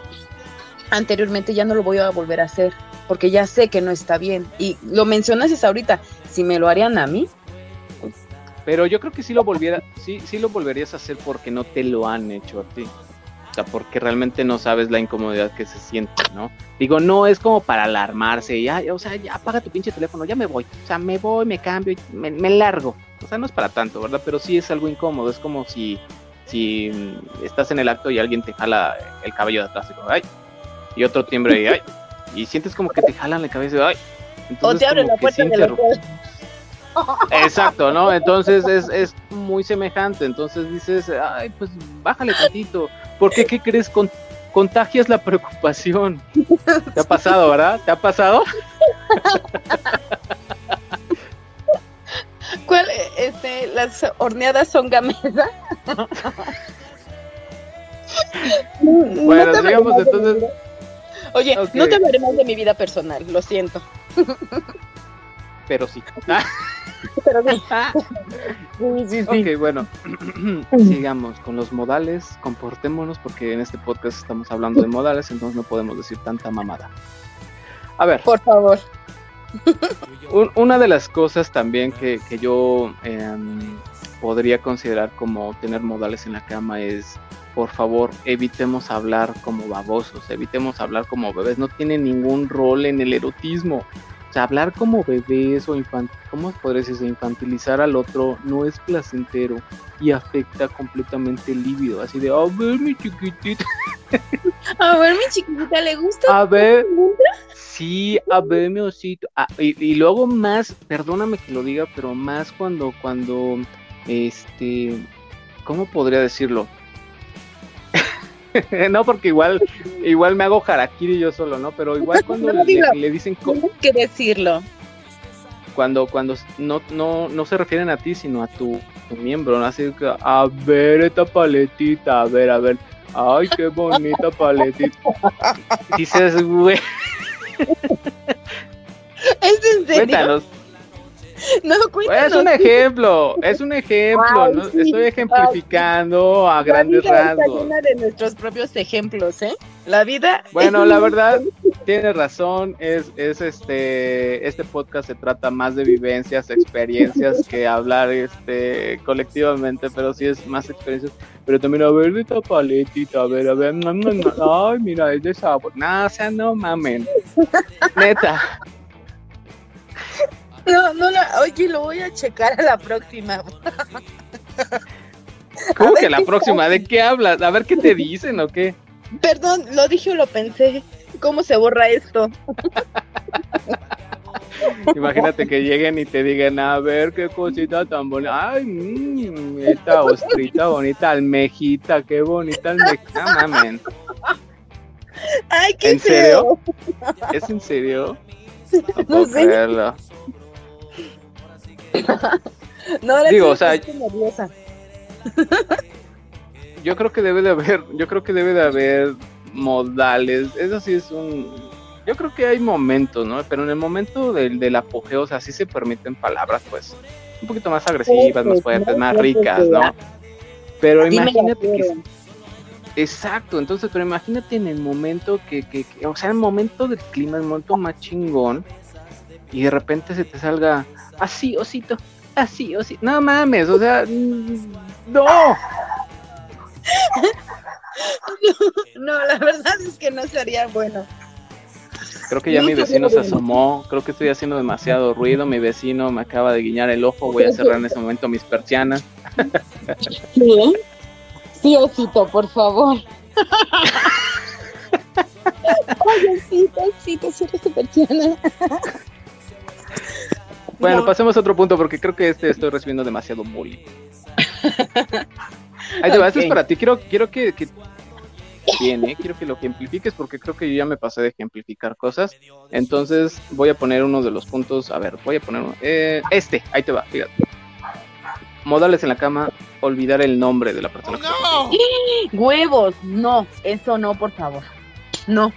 anteriormente ya no lo voy a volver a hacer, porque ya sé que no está bien. Y lo mencionas ahorita, si me lo harían a mí, Pero yo creo que sí lo volviera, sí, sí lo volverías a hacer porque no te lo han hecho a ti. O sea, porque realmente no sabes la incomodidad que se siente, ¿no? Digo, no es como para alarmarse, ya, o sea, ya apaga tu pinche teléfono, ya me voy. O sea, me voy, me cambio, me largo. O sea, no es para tanto, ¿verdad? Pero sí es algo incómodo, es como si, si mm, estás en el acto y alguien te jala el cabello de atrás y, como, ay, y otro timbre y ay, y sientes como que te jalan la cabeza y ay. O Entonces, te abre como la puerta hotel. Exacto, ¿no? Entonces es, es muy semejante. Entonces dices, ay, pues bájale tantito. Porque, ¿qué crees? Con, contagias la preocupación. ¿Te ha pasado, verdad? ¿Te ha pasado? ¿Cuál? Este, las horneadas son gamesa. No Bueno, te hablaré digamos entonces. Oye, no te hablaré más de mi vida personal, lo siento. Pero sí. Pero sí. Sí, sí, sí. ok, bueno. Sigamos con los modales. Comportémonos porque en este podcast estamos hablando de modales, entonces no podemos decir tanta mamada. A ver. Por favor. Un- una de las cosas también que, que yo em, podría considerar como tener modales en la cama es, por favor, evitemos hablar como babosos, evitemos hablar como bebés, no tiene ningún rol en el erotismo. O sea, hablar como bebés o infant ¿cómo podría decirse? Infantilizar al otro no es placentero y afecta completamente el líbido. Así de, a ver, mi chiquitito, A ver, mi chiquitita, ¿le gusta? a ver, Sí, a ver, mi osito. Ah, y, y luego más, perdóname que lo diga, pero más cuando, cuando, este, ¿cómo podría decirlo? no, porque igual, igual me hago harakiri yo solo, ¿no? Pero igual cuando No, le, le dicen, Tienes que decirlo. cuando, cuando no, no, no se refieren a ti, sino a tu, tu miembro, ¿no? Así que, a ver esta paletita, a ver, a ver, ay, qué bonita paletita. Dices, güey, ¿Es en serio? cuéntanos. No, cuéntanos. es un ejemplo, es un ejemplo, Ay, ¿no? sí, estoy ejemplificando a grandes rasgos. llena de nuestros propios ejemplos, ¿eh? La vida. Bueno, es la verdad, tienes razón, es, es este, este podcast se trata más de vivencias, experiencias que hablar este colectivamente, pero sí es más experiencias, pero también a ver esta paletita, a ver, a ver, no, no, no, ay, mira, es de sabor, no, o sea, no mamen, neta, No, no, la... oye, lo voy a checar a la próxima. ¿cómo que la ¿qué próxima? ¿De qué hablas? A ver qué te dicen o qué. Perdón, lo dije o lo pensé. ¿Cómo se borra esto? Imagínate que lleguen y te digan, a ver qué cosita tan bonita. Ay, mmm, esta ostrita bonita, almejita, qué bonita almejita, mamen. Ay, qué ¿En serio? ¿Es en serio? No No sé. No, Digo, o sea, nerviosa. Yo creo que debe de haber, yo creo que debe de haber modales. Eso sí es un. Yo creo que hay momentos, ¿no? Pero en el momento del, del apogeo, o sea, sí se permiten palabras, pues, un poquito más agresivas, más Fuertes, más ricas, ¿no? Pero imagínate que. Exacto, entonces, pero imagínate en el momento que, que, que- o sea, el momento del clima, el momento más chingón, y de repente se te salga así, osito, así, osito. No mames, o sea, mm, no. No, la verdad es que no sería bueno. Creo que ya No mi vecino se asomó, creo que estoy haciendo demasiado ruido, mi vecino me acaba de guiñar el ojo, voy a cerrar en ese momento mis persianas. Sí, sí, osito, por favor. Oye, osito, osito, cierra tu persiana. Bueno, No. pasemos a otro punto porque creo que este estoy recibiendo demasiado bullying. Ahí te va, esto es para ti. Quiero, quiero que, que bien, ¿eh? quiero que lo ejemplifiques porque creo que yo ya me pasé de ejemplificar cosas. Entonces voy a poner uno de los puntos. A ver, voy a poner uno. Eh, este, ahí te va, fíjate. Modales en la cama, olvidar el nombre de la persona. que está Huevos, no, eso no, por favor. No.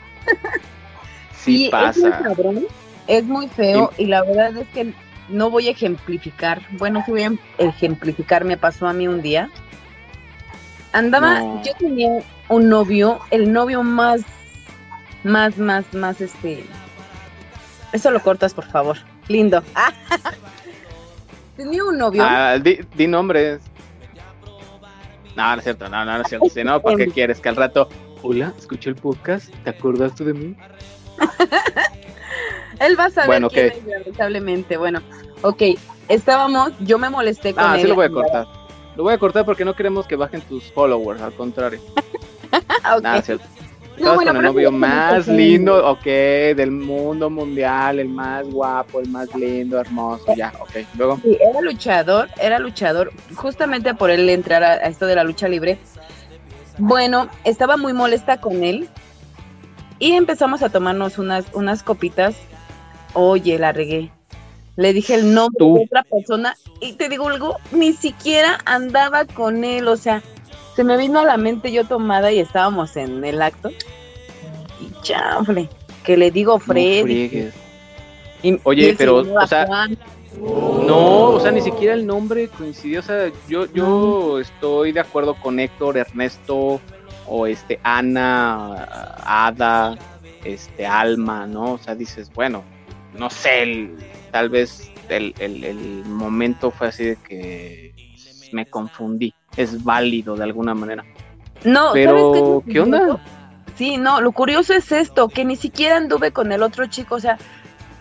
Sí es muy pasa. cabrón, es muy feo y la verdad es que no voy a ejemplificar. Bueno, sí voy a ejemplificar, me pasó a mí un día. Andaba, No. yo tenía un novio, el novio más, más, más, más, este... Eso lo cortas, por favor. Lindo. tenía un novio. Ah, di, di nombres. No, no es cierto, no, no, no es cierto. Si no, ¿para qué quieres? Que al rato, hola, escuché el podcast, ¿te acordaste de mí? Él va a saber Bueno, quién ok. es, lamentablemente. Bueno, ok, estábamos, yo me molesté con Ah, él. sí lo voy a cortar. Lo voy a cortar porque no queremos que bajen tus followers, al contrario. Ah, ok. Nada, es cierto. No, Estabas bueno, con el novio más lindo, ok, del mundo mundial, el más guapo, el más lindo, hermoso, ya, ok. Luego, Sí, era luchador, era luchador, justamente por él entrar a, a esto de la lucha libre. Bueno, estaba muy molesta con él y empezamos a tomarnos unas, unas copitas. Oye, la regué. Le dije el nombre Tú. de otra persona y te digo algo, ni siquiera andaba con él, o sea, se me vino a la mente yo tomada y estábamos en el acto. Y chanfle, que le digo no Freddy. y- Oye, y pero, o sea, Juan. No, o sea, ni siquiera el nombre coincidió. O sea, yo, yo estoy de acuerdo con Héctor, Ernesto, o este, Ana, Ada, este, Alma, ¿no? O sea, dices, bueno, no sé, el- tal vez el, el- el momento fue así de que me confundí. Es válido de alguna manera. No, ¿sabes Pero, qué? ¿qué onda? Sí, no, lo curioso es esto, que ni siquiera anduve con el otro chico, o sea,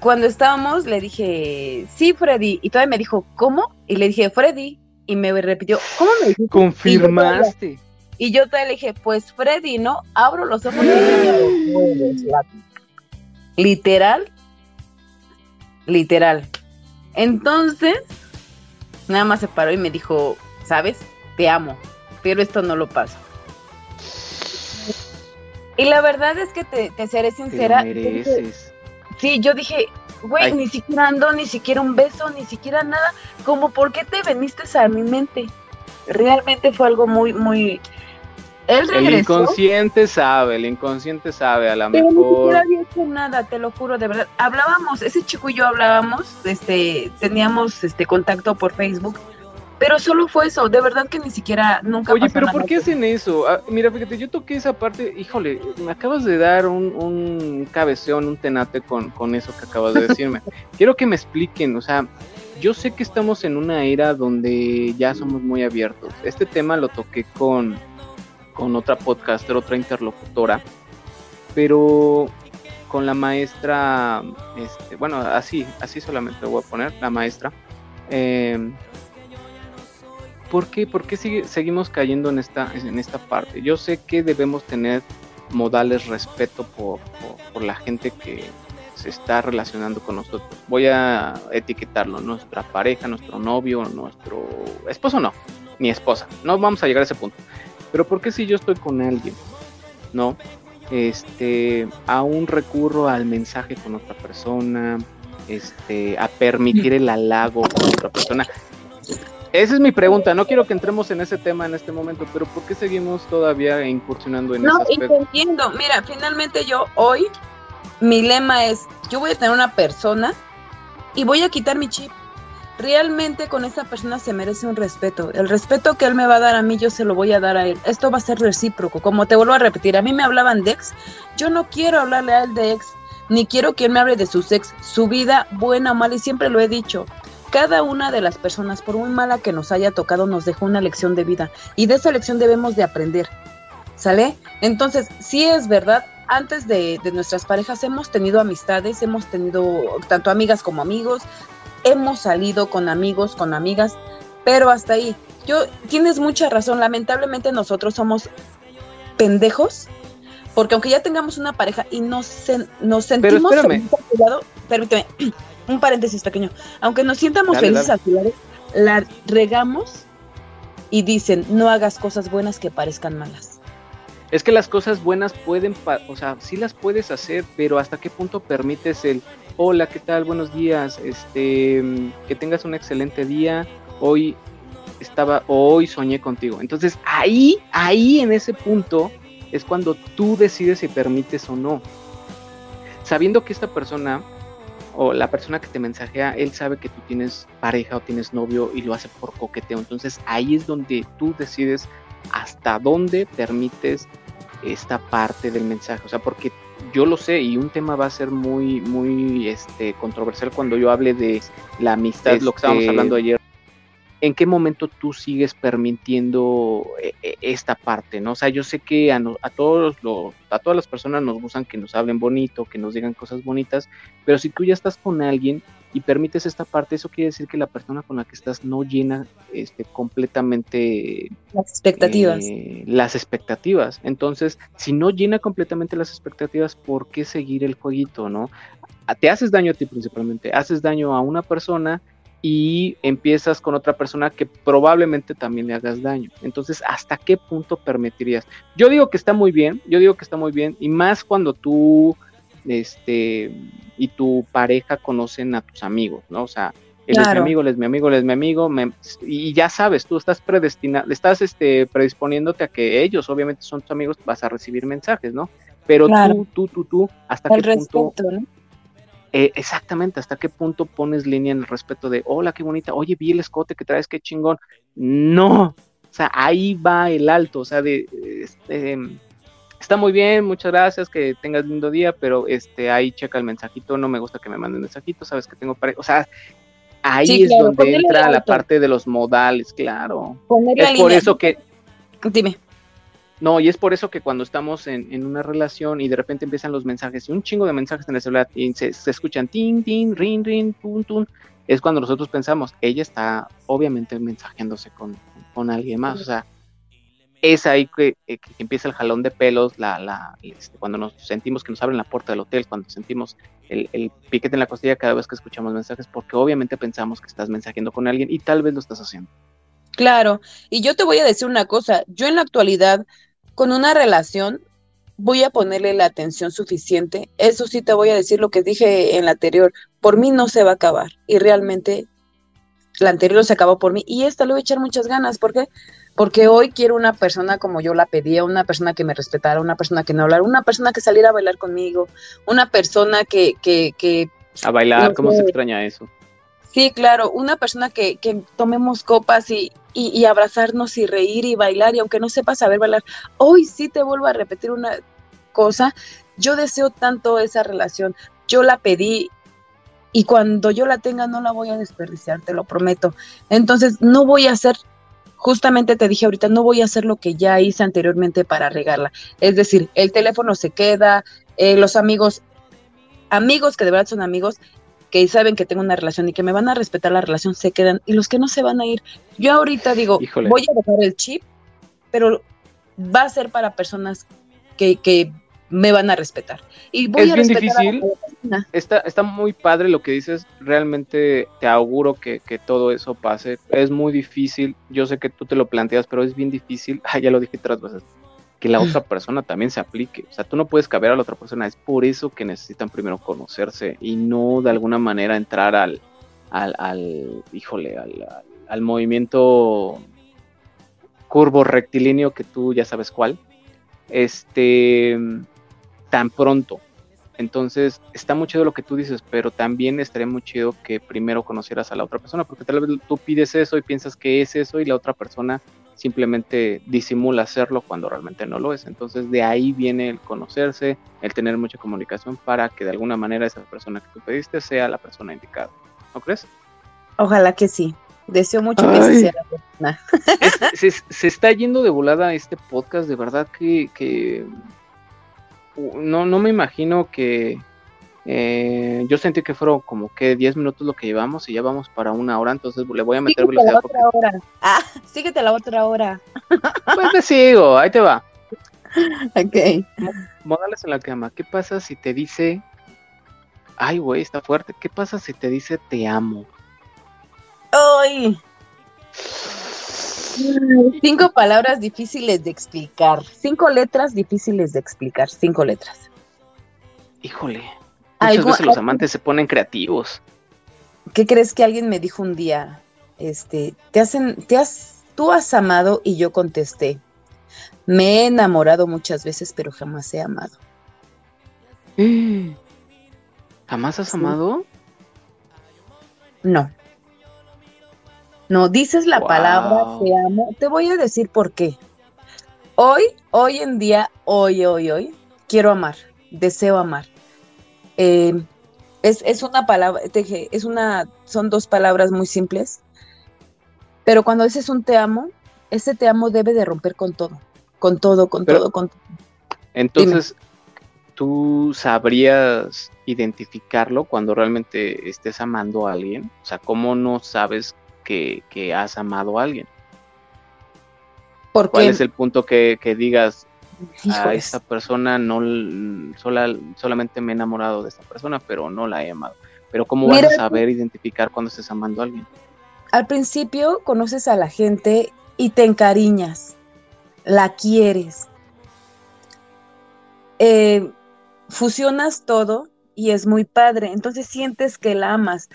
cuando estábamos le dije, sí, Freddy, y todavía me dijo, ¿cómo? Y le dije, Freddy, y me repitió, ¿cómo me dijiste? Confirmaste. Y yo todavía le dije, pues Freddy, ¿no? Abro los ojos y me Literal, literal. Entonces, nada más se paró y me dijo, ¿sabes? Te amo, pero esto no lo paso. Y la verdad es que te, te seré sincera. mereces. Sí, yo dije, güey, ni siquiera ando, ni siquiera un beso, ni siquiera nada. Como, ¿por qué te veniste a mi mente? Realmente fue algo muy, muy... Él El inconsciente sabe, el inconsciente sabe, a lo mejor. siquiera había hecho nada, te lo juro, de verdad. Hablábamos, ese chico y yo hablábamos, este, teníamos este contacto por Facebook, pero solo fue eso, de verdad que ni siquiera, nunca Oye, pasó pero nada. ¿por qué hacen eso? Ah, mira, fíjate, yo toqué esa parte, híjole, me acabas de dar un, un cabeceón, un tenate con, con eso que acabas de decirme. Quiero que me expliquen, o sea, yo sé que estamos en una era donde ya somos muy abiertos. Este tema lo toqué con, con otra podcaster, otra interlocutora, pero con la maestra, este, bueno, así, así solamente voy a poner, la maestra. Eh, ¿Por qué, seguimos cayendo en esta, en esta parte? Yo sé que debemos tener modales respeto por, por, por la gente que se está relacionando con nosotros. Voy a etiquetarlo, nuestra pareja, nuestro novio, nuestro esposo no, ni esposa. No vamos a llegar a ese punto. Pero ¿por qué si yo estoy con alguien? ¿No? Este, aún recurro al mensaje con otra persona, este, a permitir el halago con otra persona. Esa es mi pregunta. No quiero que entremos en ese tema en este momento, pero ¿por qué seguimos todavía incursionando en No, ese aspecto? entiendo. Mira, finalmente yo hoy, mi lema es, yo voy a tener una persona y voy a quitar mi chip. Realmente con esa persona se merece un respeto. El respeto que él me va a dar a mí, yo se lo voy a dar a él. Esto va a ser recíproco. Como te vuelvo a repetir, a mí me hablaban de ex. Yo no quiero hablarle a él de ex, ni quiero que él me hable de sus ex, su vida buena o mala, y siempre lo he dicho. Cada una de las personas, por muy mala que nos haya tocado, nos dejó una lección de vida. Y de esa lección debemos de aprender. ¿Sale? Entonces, sí es verdad, antes de nuestras parejas hemos tenido amistades, hemos tenido tanto amigas como amigos, hemos salido con amigos, con amigas, pero hasta ahí. Yo, tienes mucha razón, lamentablemente nosotros somos pendejos, porque aunque ya tengamos una pareja y nos, sen- nos sentimos felices lado, permíteme, un paréntesis pequeño, aunque nos sientamos Dale, felices dale. a su lado, la regamos y dicen, no hagas cosas buenas que parezcan malas. Es que las cosas buenas pueden, o sea, sí las puedes hacer, pero hasta qué punto permites el, hola, ¿qué tal? Buenos días, este, que tengas un excelente día. Hoy estaba, hoy soñé contigo. Entonces ahí, ahí en ese punto es cuando tú decides si permites o no. Sabiendo que esta persona o la persona que te mensajea, él sabe que tú tienes pareja o tienes novio y lo hace por coqueteo. Entonces ahí es donde tú decides hasta dónde permites esta parte del mensaje. O sea, porque yo lo sé y un tema va a ser muy, muy este, controversial cuando yo hable de la amistad, lo que estábamos Este- hablando ayer. ¿En qué momento tú sigues permitiendo eh, eh, esta parte, no? O sea, yo sé que a, a todos los, a todas las personas nos gustan que nos hablen bonito, que nos digan cosas bonitas, pero si tú ya estás con alguien y permites esta parte, eso quiere decir que la persona con la que estás no llena este, completamente las expectativas. Eh, las expectativas. Entonces, si no llena completamente las expectativas, ¿por qué seguir el jueguito, no? Te haces daño a ti principalmente, haces daño a una persona y empiezas con otra persona que probablemente también le hagas daño. Entonces, ¿hasta qué punto permitirías? Yo digo que está muy bien, yo digo que está muy bien, y más cuando tú este, y tu pareja conocen a tus amigos, ¿no? O sea, él es mi amigo, él es mi amigo, él es mi amigo, y ya sabes, tú estás predestinado, estás este, predisponiéndote a que ellos, obviamente son tus amigos, vas a recibir mensajes, ¿no? Pero tú, tú, tú, tú, hasta qué punto... Eh, exactamente, hasta qué punto pones línea en el respeto de, hola, qué bonita, oye, vi el escote que traes, qué chingón. No, o sea, ahí va el alto, o sea, de, este, está muy bien, muchas gracias, que tengas lindo día, pero este, ahí checa el mensajito, no me gusta que me manden mensajito, sabes que tengo pareja, o sea, ahí es donde entra la parte de los modales, claro. es por eso que... Dime. No, y es por eso que cuando estamos en, una relación y de repente empiezan los mensajes y un chingo de mensajes en el celular y se, escuchan tin, tin, rin, rin, tun, tun, es cuando nosotros pensamos, ella está obviamente mensajeándose con, con alguien más, o sea, es ahí eh, que, empieza el jalón de pelos, la, la, este, cuando nos sentimos que nos abren la puerta del hotel, cuando sentimos el, el, piquete en la costilla cada vez que escuchamos mensajes, porque obviamente pensamos que estás mensajeando con alguien y tal vez lo estás haciendo. Claro, y yo te voy a decir una cosa, yo en la actualidad, con una relación, voy a ponerle la atención suficiente, eso sí te voy a decir lo que dije en la anterior, por mí no se va a acabar, y realmente la anterior se acabó por mí, y esta le voy a echar muchas ganas, ¿por qué? porque hoy quiero una persona como yo la pedía, una persona que me respetara, una persona que no hablara, una persona que saliera a bailar conmigo, una persona que... que, que a bailar, ¿cómo se extraña eso? Sí, claro, una persona que, que tomemos copas y, y, y, abrazarnos y reír y bailar, y aunque no sepas saber bailar, hoy sí te vuelvo a repetir una cosa, yo deseo tanto esa relación, yo la pedí y cuando yo la tenga no la voy a desperdiciar, te lo prometo. Entonces no voy a hacer justamente te dije ahorita, no voy a hacer lo que ya hice anteriormente para regarla. Es decir, el teléfono se queda, eh, los amigos, amigos que de verdad son amigos, que saben que tengo una relación y que me van a respetar la relación, se quedan. Y los que no se van a ir, yo ahorita digo, voy a dejar el chip, pero va a ser para personas que, que me van a respetar. Y voy es bien difícil. está, está muy padre lo que dices. Realmente te auguro que, que, todo eso pase. Es muy difícil. Yo sé que tú te lo planteas, pero es bien difícil. ya lo dije otras veces. Que la otra persona también se aplique. O sea, tú no puedes caber a la otra persona. Es por eso que necesitan primero conocerse y no de alguna manera entrar al, al, al híjole, al, al movimiento curvo rectilíneo que tú ya sabes cuál. Este tan pronto. Entonces, está muy chido lo que tú dices, pero también estaría muy chido que primero conocieras a la otra persona, porque tal vez tú pides eso y piensas que es eso y la otra persona simplemente disimula hacerlo cuando realmente no lo es. Entonces, de ahí viene el conocerse, el tener mucha comunicación para que de alguna manera esa persona que tú pediste sea la persona indicada. ¿No crees? Ojalá que sí. Deseo mucho que sea la persona. se, se, está yendo de volada este podcast, de verdad que, que no, no me imagino que eh, yo sentí que fueron como que 10 minutos lo que llevamos y ya vamos para una hora, entonces le voy a meter velocidad. La otra hora. Ah, síguete la otra hora. Pues te sigo, ahí te va. Ok. Modales en la cama. ¿Qué pasa si te dice, ay, güey, está fuerte? ¿Qué pasa si te dice te amo? Ay. Cinco palabras difíciles de explicar. Cinco letras difíciles de explicar. Cinco letras. Híjole. Muchas veces los amantes se ponen creativos. ¿Qué crees que alguien me dijo un día? Este, te hacen, te has, tú has amado y yo contesté. Me he enamorado muchas veces, pero jamás he amado. ¿Jamás has amado? No. No, dices la palabra te amo. Te voy a decir por qué. Hoy, hoy en día, hoy, hoy, hoy, quiero amar, deseo amar. Em, es, es, una palabra, te es una, son dos palabras muy simples. Pero cuando dices un te amo, ese te amo debe de romper con todo, con todo, con Pero- todo, con Entonces, ¿tú sabrías identificarlo cuando realmente estés amando a alguien? O sea, ¿cómo no sabes que, que has amado a alguien? ¿Cuál porque es el punto que, que digas, a esta persona no sola- solamente me he enamorado de esta persona, pero no la he amado? Pero ¿cómo vas a saber identificar cuando estés amando a alguien? al principio conoces a la gente y te encariñas, la quieres, Eh, fusionas todo y es muy padre, entonces sientes que la amas,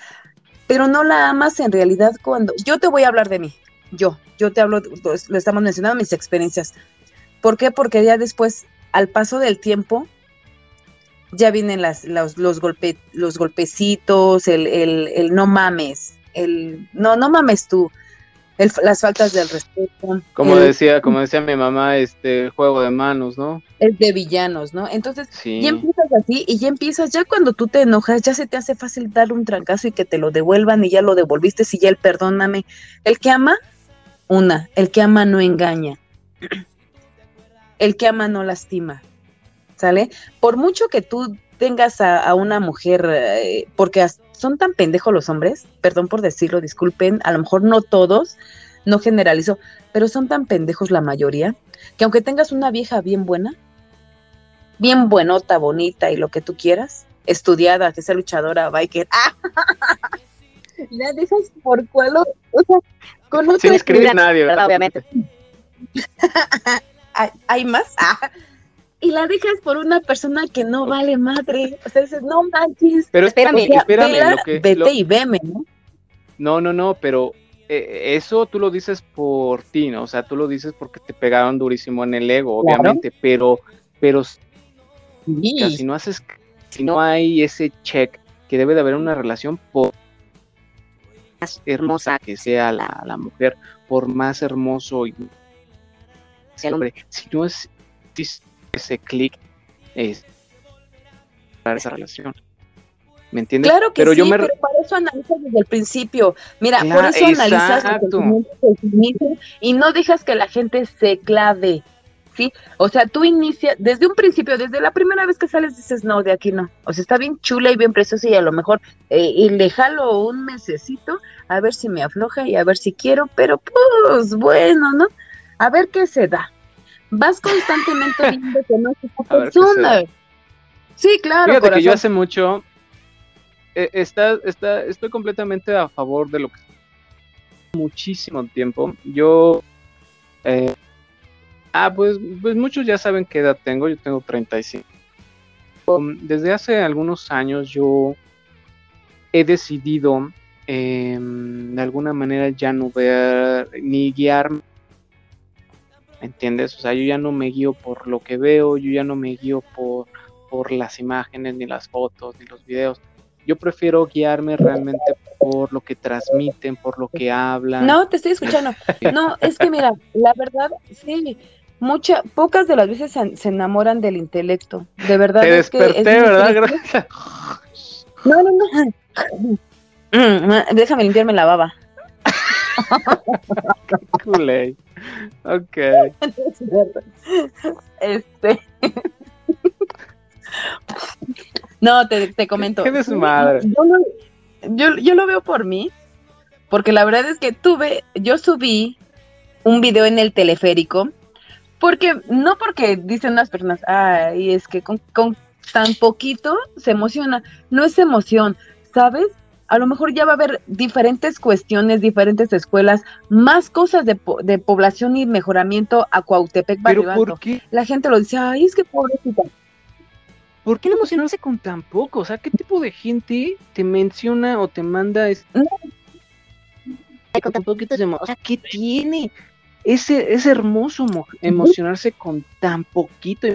pero no la amas en realidad cuando, yo te voy a hablar de mí, yo, yo te hablo, lo estamos mencionando, mis experiencias. ¿Por qué? Porque ya después, al paso del tiempo, ya vienen las, los, los, golpe, los golpecitos, el, el, el no mames, el no, no mames tú, el- las faltas del respeto. Como decía, como decía mi mamá, este juego de manos, ¿no? el de villanos, ¿no? Entonces, Sí. ya empiezas así y ya empiezas, ya cuando tú te enojas, ya se te hace fácil darle un trancazo y que te lo devuelvan y ya lo devolviste, y ya el perdóname. El que ama, una, el que ama no engaña. El que ama no lastima, ¿sale? Por mucho que tú tengas a, a una mujer, eh, porque son tan pendejos los hombres, perdón por decirlo, disculpen, a lo mejor no todos, no generalizo, pero son tan pendejos la mayoría, que aunque tengas una vieja bien buena, bien buenota, bonita y lo que tú quieras, estudiada, que sea luchadora, biker, ¡ah! la dejas por cuál, o sea, con otra Sin escribir nadie, ¿verdad? obviamente. hay, hay más, Ah. y la dejas por una persona que no vale madre, o sea, dices, no manches, Pero espérame, espérame, espérame, vela, lo que- vete lo- y veme, ¿no? No, no, no, pero eh, eso tú lo dices por ti, ¿no? O sea, tú lo dices porque te pegaron durísimo en el ego, Claro. obviamente, pero, pero Sí. si no haces, si no hay ese check que debe de haber una relación por más hermosa que sea la, la mujer, por más hermoso y sea el hombre, si no es es- ese clic es para esa relación. ¿Me entiendes? Claro que pero sí, yo me pero para eso analizas desde el principio. Mira, por eso analizas el inicio y no dejas que la gente se clave, ¿sí? O sea, tú inicias, desde un principio, desde la primera vez que sales dices, no, de aquí no. O sea, está bien chula y bien preciosa y a lo mejor, eh, y le jalo un mesecito a ver si me afloja y a ver si quiero, pero pues bueno, ¿no? A ver qué se da. Vas constantemente viendo que no es esa A ver qué se persona. Sí, claro, Fíjate que yo corazón. hace mucho eh, está, está, estoy completamente a favor de lo que muchísimo tiempo. Yo eh, ah, pues, pues muchos ya saben qué edad tengo, yo tengo 35. Um, Desde hace algunos años yo he decidido em, de alguna manera ya no ver ni guiarme. ¿Entiendes? O sea, yo ya no me guío por lo que veo, yo ya no me guío por por las imágenes, ni las fotos, ni los videos. Yo prefiero guiarme realmente por lo que transmiten, por lo que hablan. No, te estoy escuchando. No, es que mira, la verdad, sí, muchas, pocas de las veces se, se enamoran del intelecto. De verdad. Te es que desperté, es muy ¿verdad? Gracias. No, no, no. Déjame limpiarme la baba. Kool-Aid. Ok. Este. No, te, te comento. Qué desmadre. Yo, lo- yo, yo lo veo por mí, porque la verdad es que tuve, yo subí un video en el teleférico, porque, no porque dicen unas personas, ay, es que con, con tan poquito se emociona, no es emoción, ¿sabes? A lo mejor ya va a haber diferentes cuestiones, diferentes escuelas, más cosas de, po- de población y mejoramiento a Cuautepec, Pero. ¿por qué? La gente lo dice, ay, es que pobrecita. ¿Por qué emocionarse con tan poco? O sea, ¿qué tipo de gente te menciona o te manda es- con tan O sea, ¿qué tiene? Es, es hermoso mo- emocionarse con tan poquito.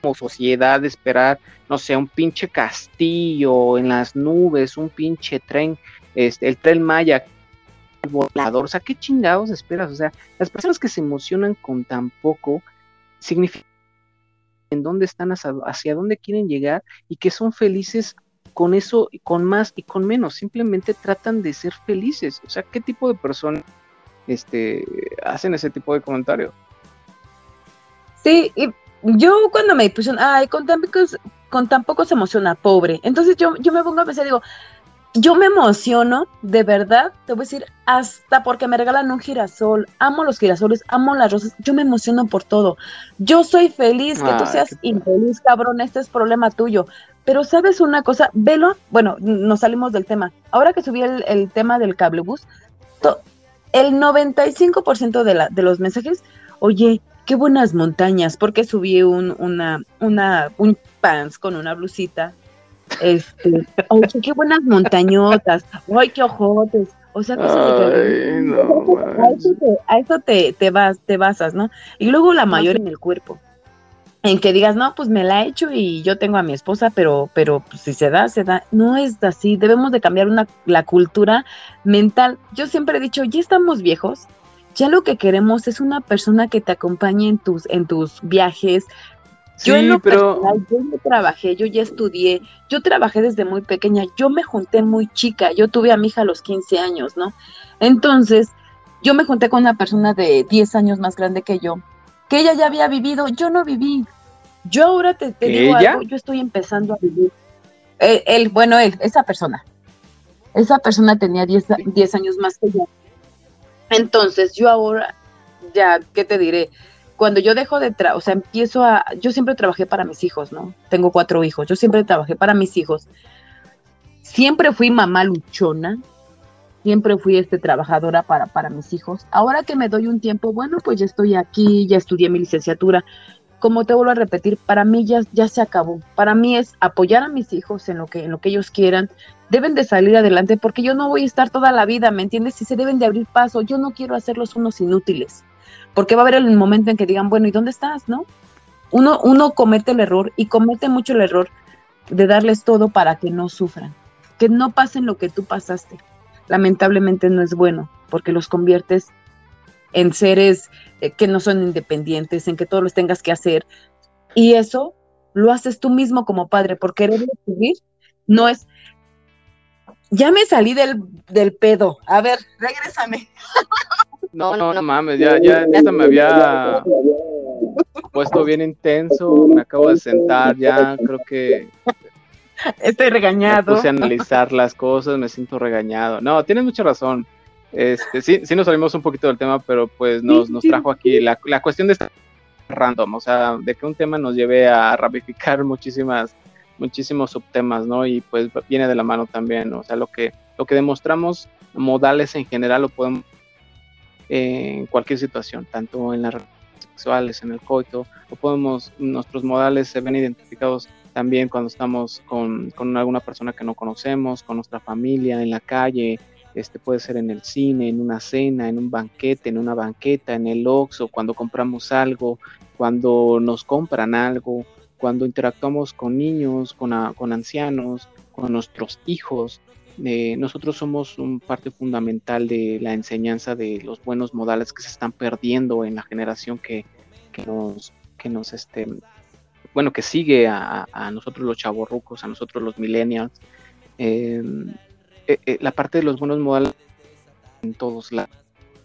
Como sociedad, esperar, no sé, un pinche castillo en las nubes, un pinche tren, este, el tren Maya, el volador. O sea, ¿qué chingados esperas? O sea, las personas que se emocionan con tan poco significa en dónde están, hacia, hacia dónde quieren llegar y que son felices con eso, con más y con menos, simplemente tratan de ser felices. O sea, ¿qué tipo de personas este, hacen ese tipo de comentario? Sí, y yo cuando me pusieron, ay, con tan, pocos, con tan poco se emociona, pobre. Entonces yo, yo me pongo a pensar, digo, yo me emociono, de verdad, te voy a decir, hasta porque me regalan un girasol. Amo los girasoles, amo las rosas, yo me emociono por todo. Yo soy feliz, que tú seas infeliz, cabrón, este es problema tuyo. Pero sabes una cosa, velo, bueno, nos salimos del tema. Ahora que subí el, tema del cablebus, el 95% de, la, de los mensajes, oye, qué buenas montañas, porque subí un, una, una, un pants con una blusita este, oye, qué buenas montañotas, ay, qué ojotes. O sea, cosas de que, a eso, te, te, vas, te basas, ¿no? Y luego la mayor en el cuerpo. En que digas, no, pues me la he hecho y yo tengo a mi esposa, pero, pero pues, si se da, se da. No es así. Debemos de cambiar una, la cultura mental. Yo siempre he dicho, ya estamos viejos, ya lo que queremos es una persona que te acompañe en tus, en tus viajes, yo en lo pero... personal, yo ya trabajé, yo ya estudié, yo trabajé desde muy pequeña, yo me junté muy chica, yo tuve a mi hija a los 15 años, ¿no? Entonces, yo me junté con una persona de 10 años más grande que yo, que ella ya había vivido, yo no viví. Yo ahora te, digo algo, yo estoy empezando a vivir. Él, bueno, él, esa persona. Esa persona tenía 10, 10 años más que yo. Entonces, yo ahora, ya, ¿qué te diré? cuando yo dejo de trabajar, o sea, empiezo a, yo siempre trabajé para mis hijos, ¿no? Tengo cuatro hijos, yo siempre trabajé para mis hijos. Siempre fui mamá luchona, siempre fui este trabajadora para, para mis hijos. Ahora que me doy un tiempo, bueno, pues ya estoy aquí, ya estudié mi licenciatura. Como te vuelvo a repetir, para mí ya, ya se acabó. Para mí es apoyar a mis hijos en lo que, en lo que ellos quieran. Deben de salir adelante porque yo no voy a estar toda la vida, ¿me entiendes? Si se deben de abrir paso, yo no quiero hacerlos unos inútiles porque va a haber el momento en que digan, bueno, ¿y dónde estás? ¿No? Uno, uno comete el error y comete mucho el error de darles todo para que no sufran, que no pasen lo que tú pasaste. Lamentablemente no es bueno, porque los conviertes en seres eh, que no son independientes, en que todo los tengas que hacer. Y eso lo haces tú mismo como padre, porque querer decidir no es... Ya me salí del, del pedo. A ver, regrésame. No, no, no mames, ya, ya, esta me había puesto bien intenso, me acabo de sentar, ya creo que estoy regañado. Me puse a analizar las cosas, me siento regañado. No, tienes mucha razón. Este, sí, sí nos salimos un poquito del tema, pero pues nos, nos trajo aquí la, la cuestión de estar random, o sea, de que un tema nos lleve a ramificar muchísimas, muchísimos subtemas, ¿no? Y pues viene de la mano también, o sea, lo que, lo que demostramos modales en general lo podemos en cualquier situación, tanto en las sexuales, en el coito, o podemos, nuestros modales se ven identificados también cuando estamos con, con, alguna persona que no conocemos, con nuestra familia, en la calle, este puede ser en el cine, en una cena, en un banquete, en una banqueta, en el Oxxo, cuando compramos algo, cuando nos compran algo, cuando interactuamos con niños, con, ancianos, con nuestros hijos, eh, nosotros somos un parte fundamental de la enseñanza de los buenos modales que se están perdiendo en la generación que, nos, que nos este, bueno, que sigue a, nosotros los chavorrucos, a nosotros los millennials. Em, eh, eh, la parte de los buenos modales en todos lados.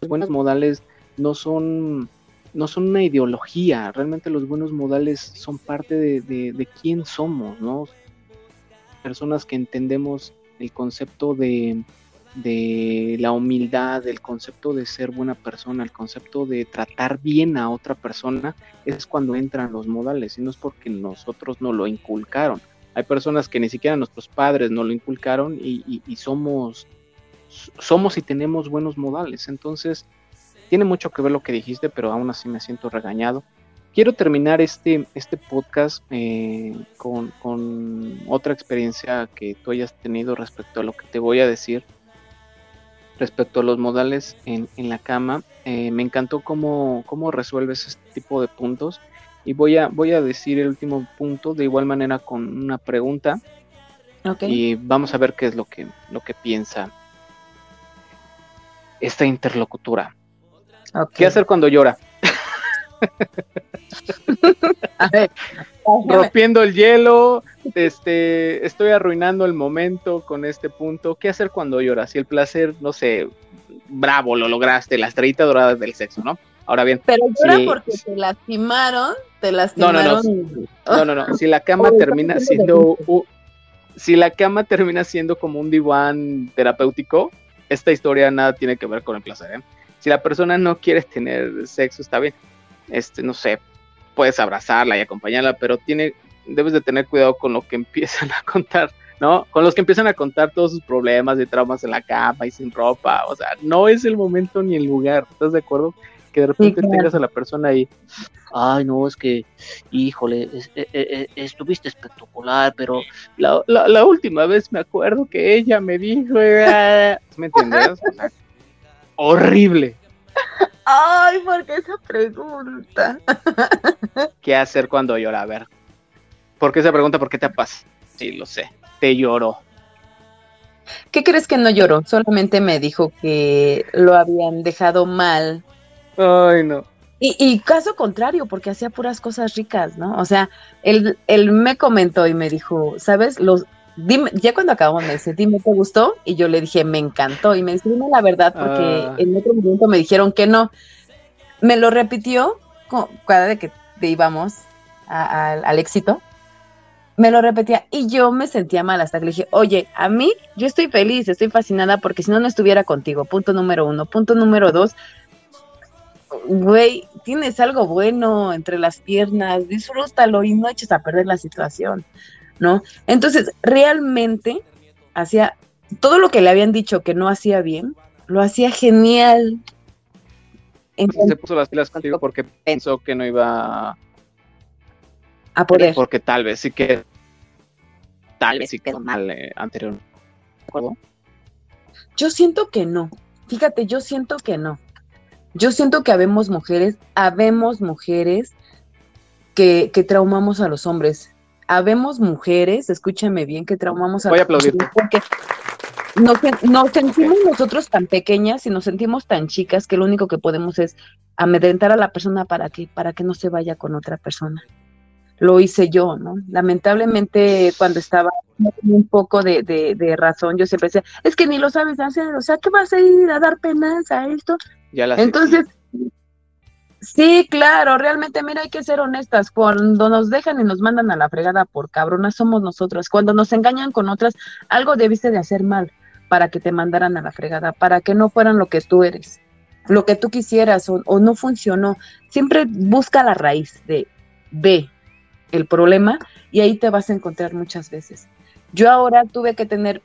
Los buenos modales no son, no son una ideología, realmente los buenos modales son parte de, de, de quién somos, ¿no? Personas que entendemos el concepto de, la humildad, el concepto de ser buena persona, el concepto de tratar bien a otra persona, es cuando entran los modales, y no es porque nosotros no lo inculcaron. Hay personas que ni siquiera nuestros padres no lo inculcaron y, y somos, somos y tenemos buenos modales. Entonces, tiene mucho que ver lo que dijiste, pero aún así me siento regañado quiero terminar este, este podcast eh, con, otra experiencia que tú hayas tenido respecto a lo que te voy a decir, respecto a los modales en, la cama. Eh, me encantó cómo, cómo resuelves este tipo de puntos y voy a, voy a decir el último punto de igual manera con una pregunta. Y vamos a ver qué es lo que, lo que piensa esta interlocutora. ¿Qué hacer cuando llora? a ver, rompiendo el hielo, este, estoy arruinando el momento con este punto. ¿Qué hacer cuando lloras? Si el placer, no sé, bravo, lo lograste, la estrellita dorada del sexo, ¿no? Ahora bien. Pero llora porque te lastimaron, te lastimaron. No, no, no. no, no, Si la cama termina siendo. si la cama termina siendo como un diván terapéutico, esta historia nada tiene que ver con el placer, ¿eh? Si la persona no quiere tener sexo, está bien. Este, no sé, puedes abrazarla y acompañarla, pero tiene, debes de tener cuidado con lo que empiezan a contar, ¿no? Con los que empiezan a contar todos sus problemas de traumas en la cama y sin ropa. O sea, no es el momento ni el lugar. ¿Estás de acuerdo? que de repente tengas a la persona ahí, ay, no, es que, híjole, e, e, e, estuviste espectacular, pero la, la, última vez me acuerdo que ella me dijo, ¿me entiendes? Horrible. Ay, ¿por qué esa pregunta? ¿Qué hacer cuando llora? A ver, ¿por qué esa pregunta? ¿Por qué te pasa? Sí, lo sé, te lloró. ¿Qué crees que no lloró? Solamente me dijo que lo habían dejado mal Ay, no. Y, caso contrario, porque hacía puras cosas ricas, ¿no? O sea, él, él me comentó y me dijo, ¿sabes? Los, dime, ya cuando acabamos me dice, dime, ¿te gustó? Y yo le dije, me encantó. Y me dice, dime la verdad, porque ah. en otro momento me dijeron que no. Me lo repitió cada vez que íbamos al éxito. Me lo repetía y yo me sentía mal hasta que le dije, oye, a mí yo estoy feliz, estoy fascinada porque si no, no estuviera contigo. Punto número uno. Punto número dos, güey, tienes algo bueno entre las piernas, disfrútalo y no eches a perder la situación, ¿no? Entonces, realmente hacía todo lo que le habían dicho que no hacía bien, lo hacía genial. se puso las pilas contigo porque pensó que no iba a poder. Porque tal vez sí que tal vez sí quedó mal eh, anterior. Yo siento que no. Fíjate, yo siento que no. Yo siento que habemos mujeres, habemos mujeres que, que traumamos a los hombres. Habemos mujeres, escúchame bien, que traumamos a Voy los hombres. Porque nos, sentimos nosotros tan pequeñas y nos sentimos tan chicas que lo único que podemos es amedrentar a la persona para que, para que no se vaya con otra persona. Lo hice yo, ¿no? Lamentablemente cuando estaba un poco de, de, de razón, yo siempre decía, es que ni lo sabes hacer, o sea, ¿qué vas a ir a dar penas a esto? Entonces, sí, claro, realmente, mira, hay que ser honestas. Cuando nos dejan y nos mandan a la fregada por cabronas, somos nosotros. Cuando nos engañan con otras, algo debiste de hacer mal para que te mandaran a la fregada, para que no fueran lo que tú eres, lo que tú quisieras o, o no funcionó. Siempre busca la raíz de, ve el problema y ahí te vas a encontrar muchas veces. Yo ahora tuve que tener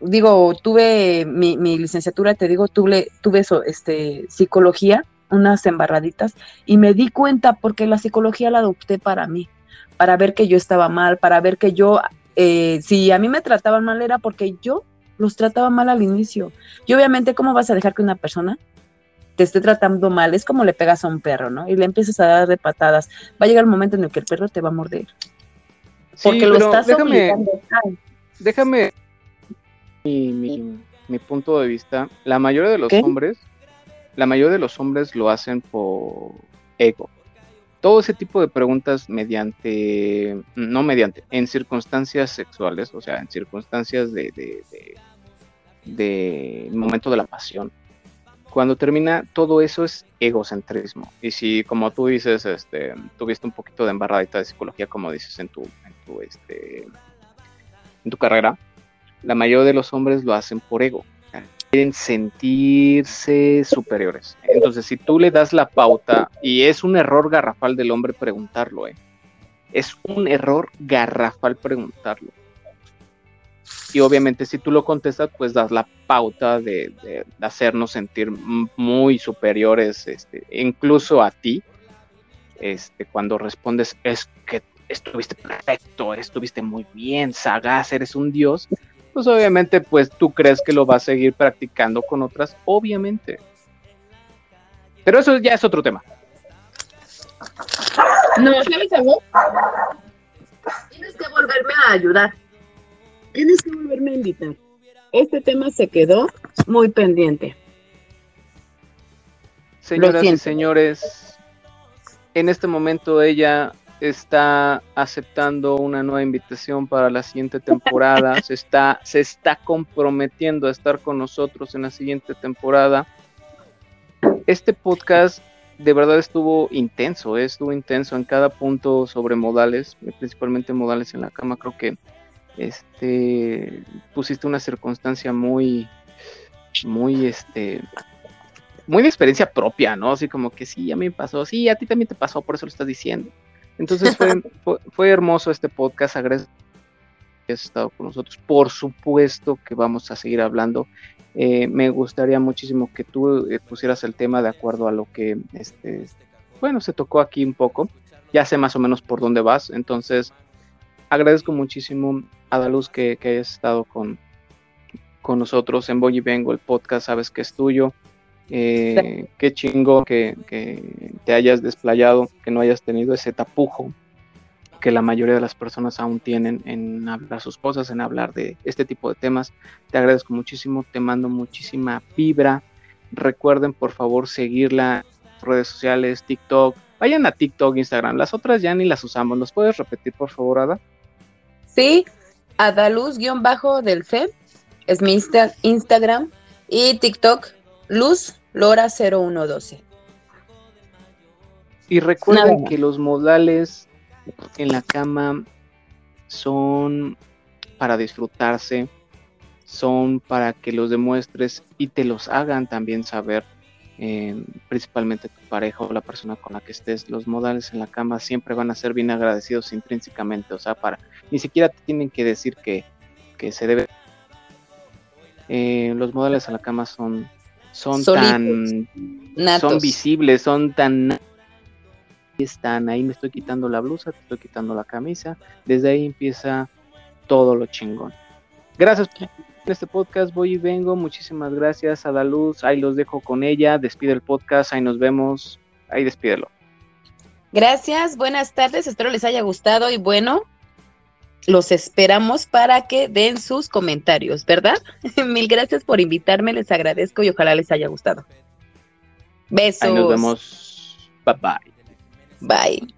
digo, tuve mi, licenciatura, te digo, tuve, tuve eso, este, psicología, unas embarraditas, y me di cuenta porque la psicología la adopté para mí, para ver que yo estaba mal, para ver que yo, eh, si a mí me trataban mal era porque yo los trataba mal al inicio. Y obviamente, ¿cómo vas a dejar que una persona te esté tratando mal? Es como le pegas a un perro, ¿no? Y le empiezas a dar de patadas. Va a llegar el momento en el que el perro te va a morder. Porque lo estás déjame, Déjame mi, punto de vista, la mayoría de los hombres, la mayoría de los hombres lo hacen por ego. Todo ese tipo de preguntas mediante, no mediante, en circunstancias sexuales, o sea, en circunstancias de, de, de, momento de la pasión. Cuando termina, todo eso es egocentrismo. Y si, como tú dices, este, tuviste un poquito de embarradita de psicología, como dices en tu, en tu, este, en tu carrera, la mayoría de los hombres lo hacen por ego. Quieren sentirse superiores. Entonces, si tú le das la pauta, y es un error garrafal del hombre preguntarlo, ¿eh? es un error garrafal preguntarlo. Y obviamente si tú lo contestas, pues das la pauta de, hacernos sentir muy superiores, este, incluso a ti, este, cuando respondes, es que estuviste perfecto, estuviste muy bien, sagaz, eres un dios, pues obviamente pues tú crees que lo va a seguir practicando con otras, obviamente. Pero eso ya es otro tema. No, ¿sabes algo? Tienes que volverme a ayudar. Tienes que volverme a invitar. Este tema se quedó muy pendiente. Señoras y señores, en este momento ella está aceptando una nueva invitación para la siguiente temporada, se está, se está comprometiendo a estar con nosotros en la siguiente temporada. Este podcast de verdad estuvo intenso, eh, estuvo intenso en cada punto sobre modales, principalmente modales en la cama. Creo que este pusiste una circunstancia muy, muy, este, muy de experiencia propia, ¿no? Así como que sí, a mí me pasó, sí, a ti también te pasó, por eso lo estás diciendo. Entonces fue, fue, hermoso este podcast, agradezco que has estado con nosotros. Por supuesto que vamos a seguir hablando. Eh, me gustaría muchísimo que tú eh, pusieras el tema de acuerdo a lo que, este, bueno, se tocó aquí un poco. Ya sé más o menos por dónde vas. Entonces, agradezco muchísimo a Daluz que, que hayas estado con, con nosotros en Boy y Vengo, el podcast, sabes que es tuyo. Eh, qué chingo que, te hayas desplayado, que no hayas tenido ese tapujo que la mayoría de las personas aún tienen en hablar sus cosas, en hablar de este tipo de temas. Te agradezco muchísimo, te mando muchísima fibra. Recuerden por favor seguirla en redes sociales, TikTok. Vayan a TikTok, Instagram. Las otras ya ni las usamos. ¿Los puedes repetir por favor, Ada? Sí, Adaluz-del C es mi Instagram y TikTok Luz Lora 0112. Y recuerden que los modales en la cama son para disfrutarse, son para que los demuestres y te los hagan también saber, eh, principalmente tu pareja o la persona con la que estés. Los modales en la cama siempre van a ser bien agradecidos intrínsecamente, o sea, para ni siquiera te tienen que decir que, se debe. Eh, los modales en la cama son son tan son visibles, son tan están ahí me estoy quitando la blusa, te estoy quitando la camisa, desde ahí empieza todo lo chingón. Gracias por este podcast, voy y vengo, muchísimas gracias a Daluz, ahí los dejo con ella, despide el podcast, ahí nos vemos, ahí despídelo. Gracias, buenas tardes, espero les haya gustado y bueno, los esperamos para que den sus comentarios, ¿verdad? Mil gracias por invitarme, les agradezco y ojalá les haya gustado. Besos. nos vemos. Bye bye. Bye.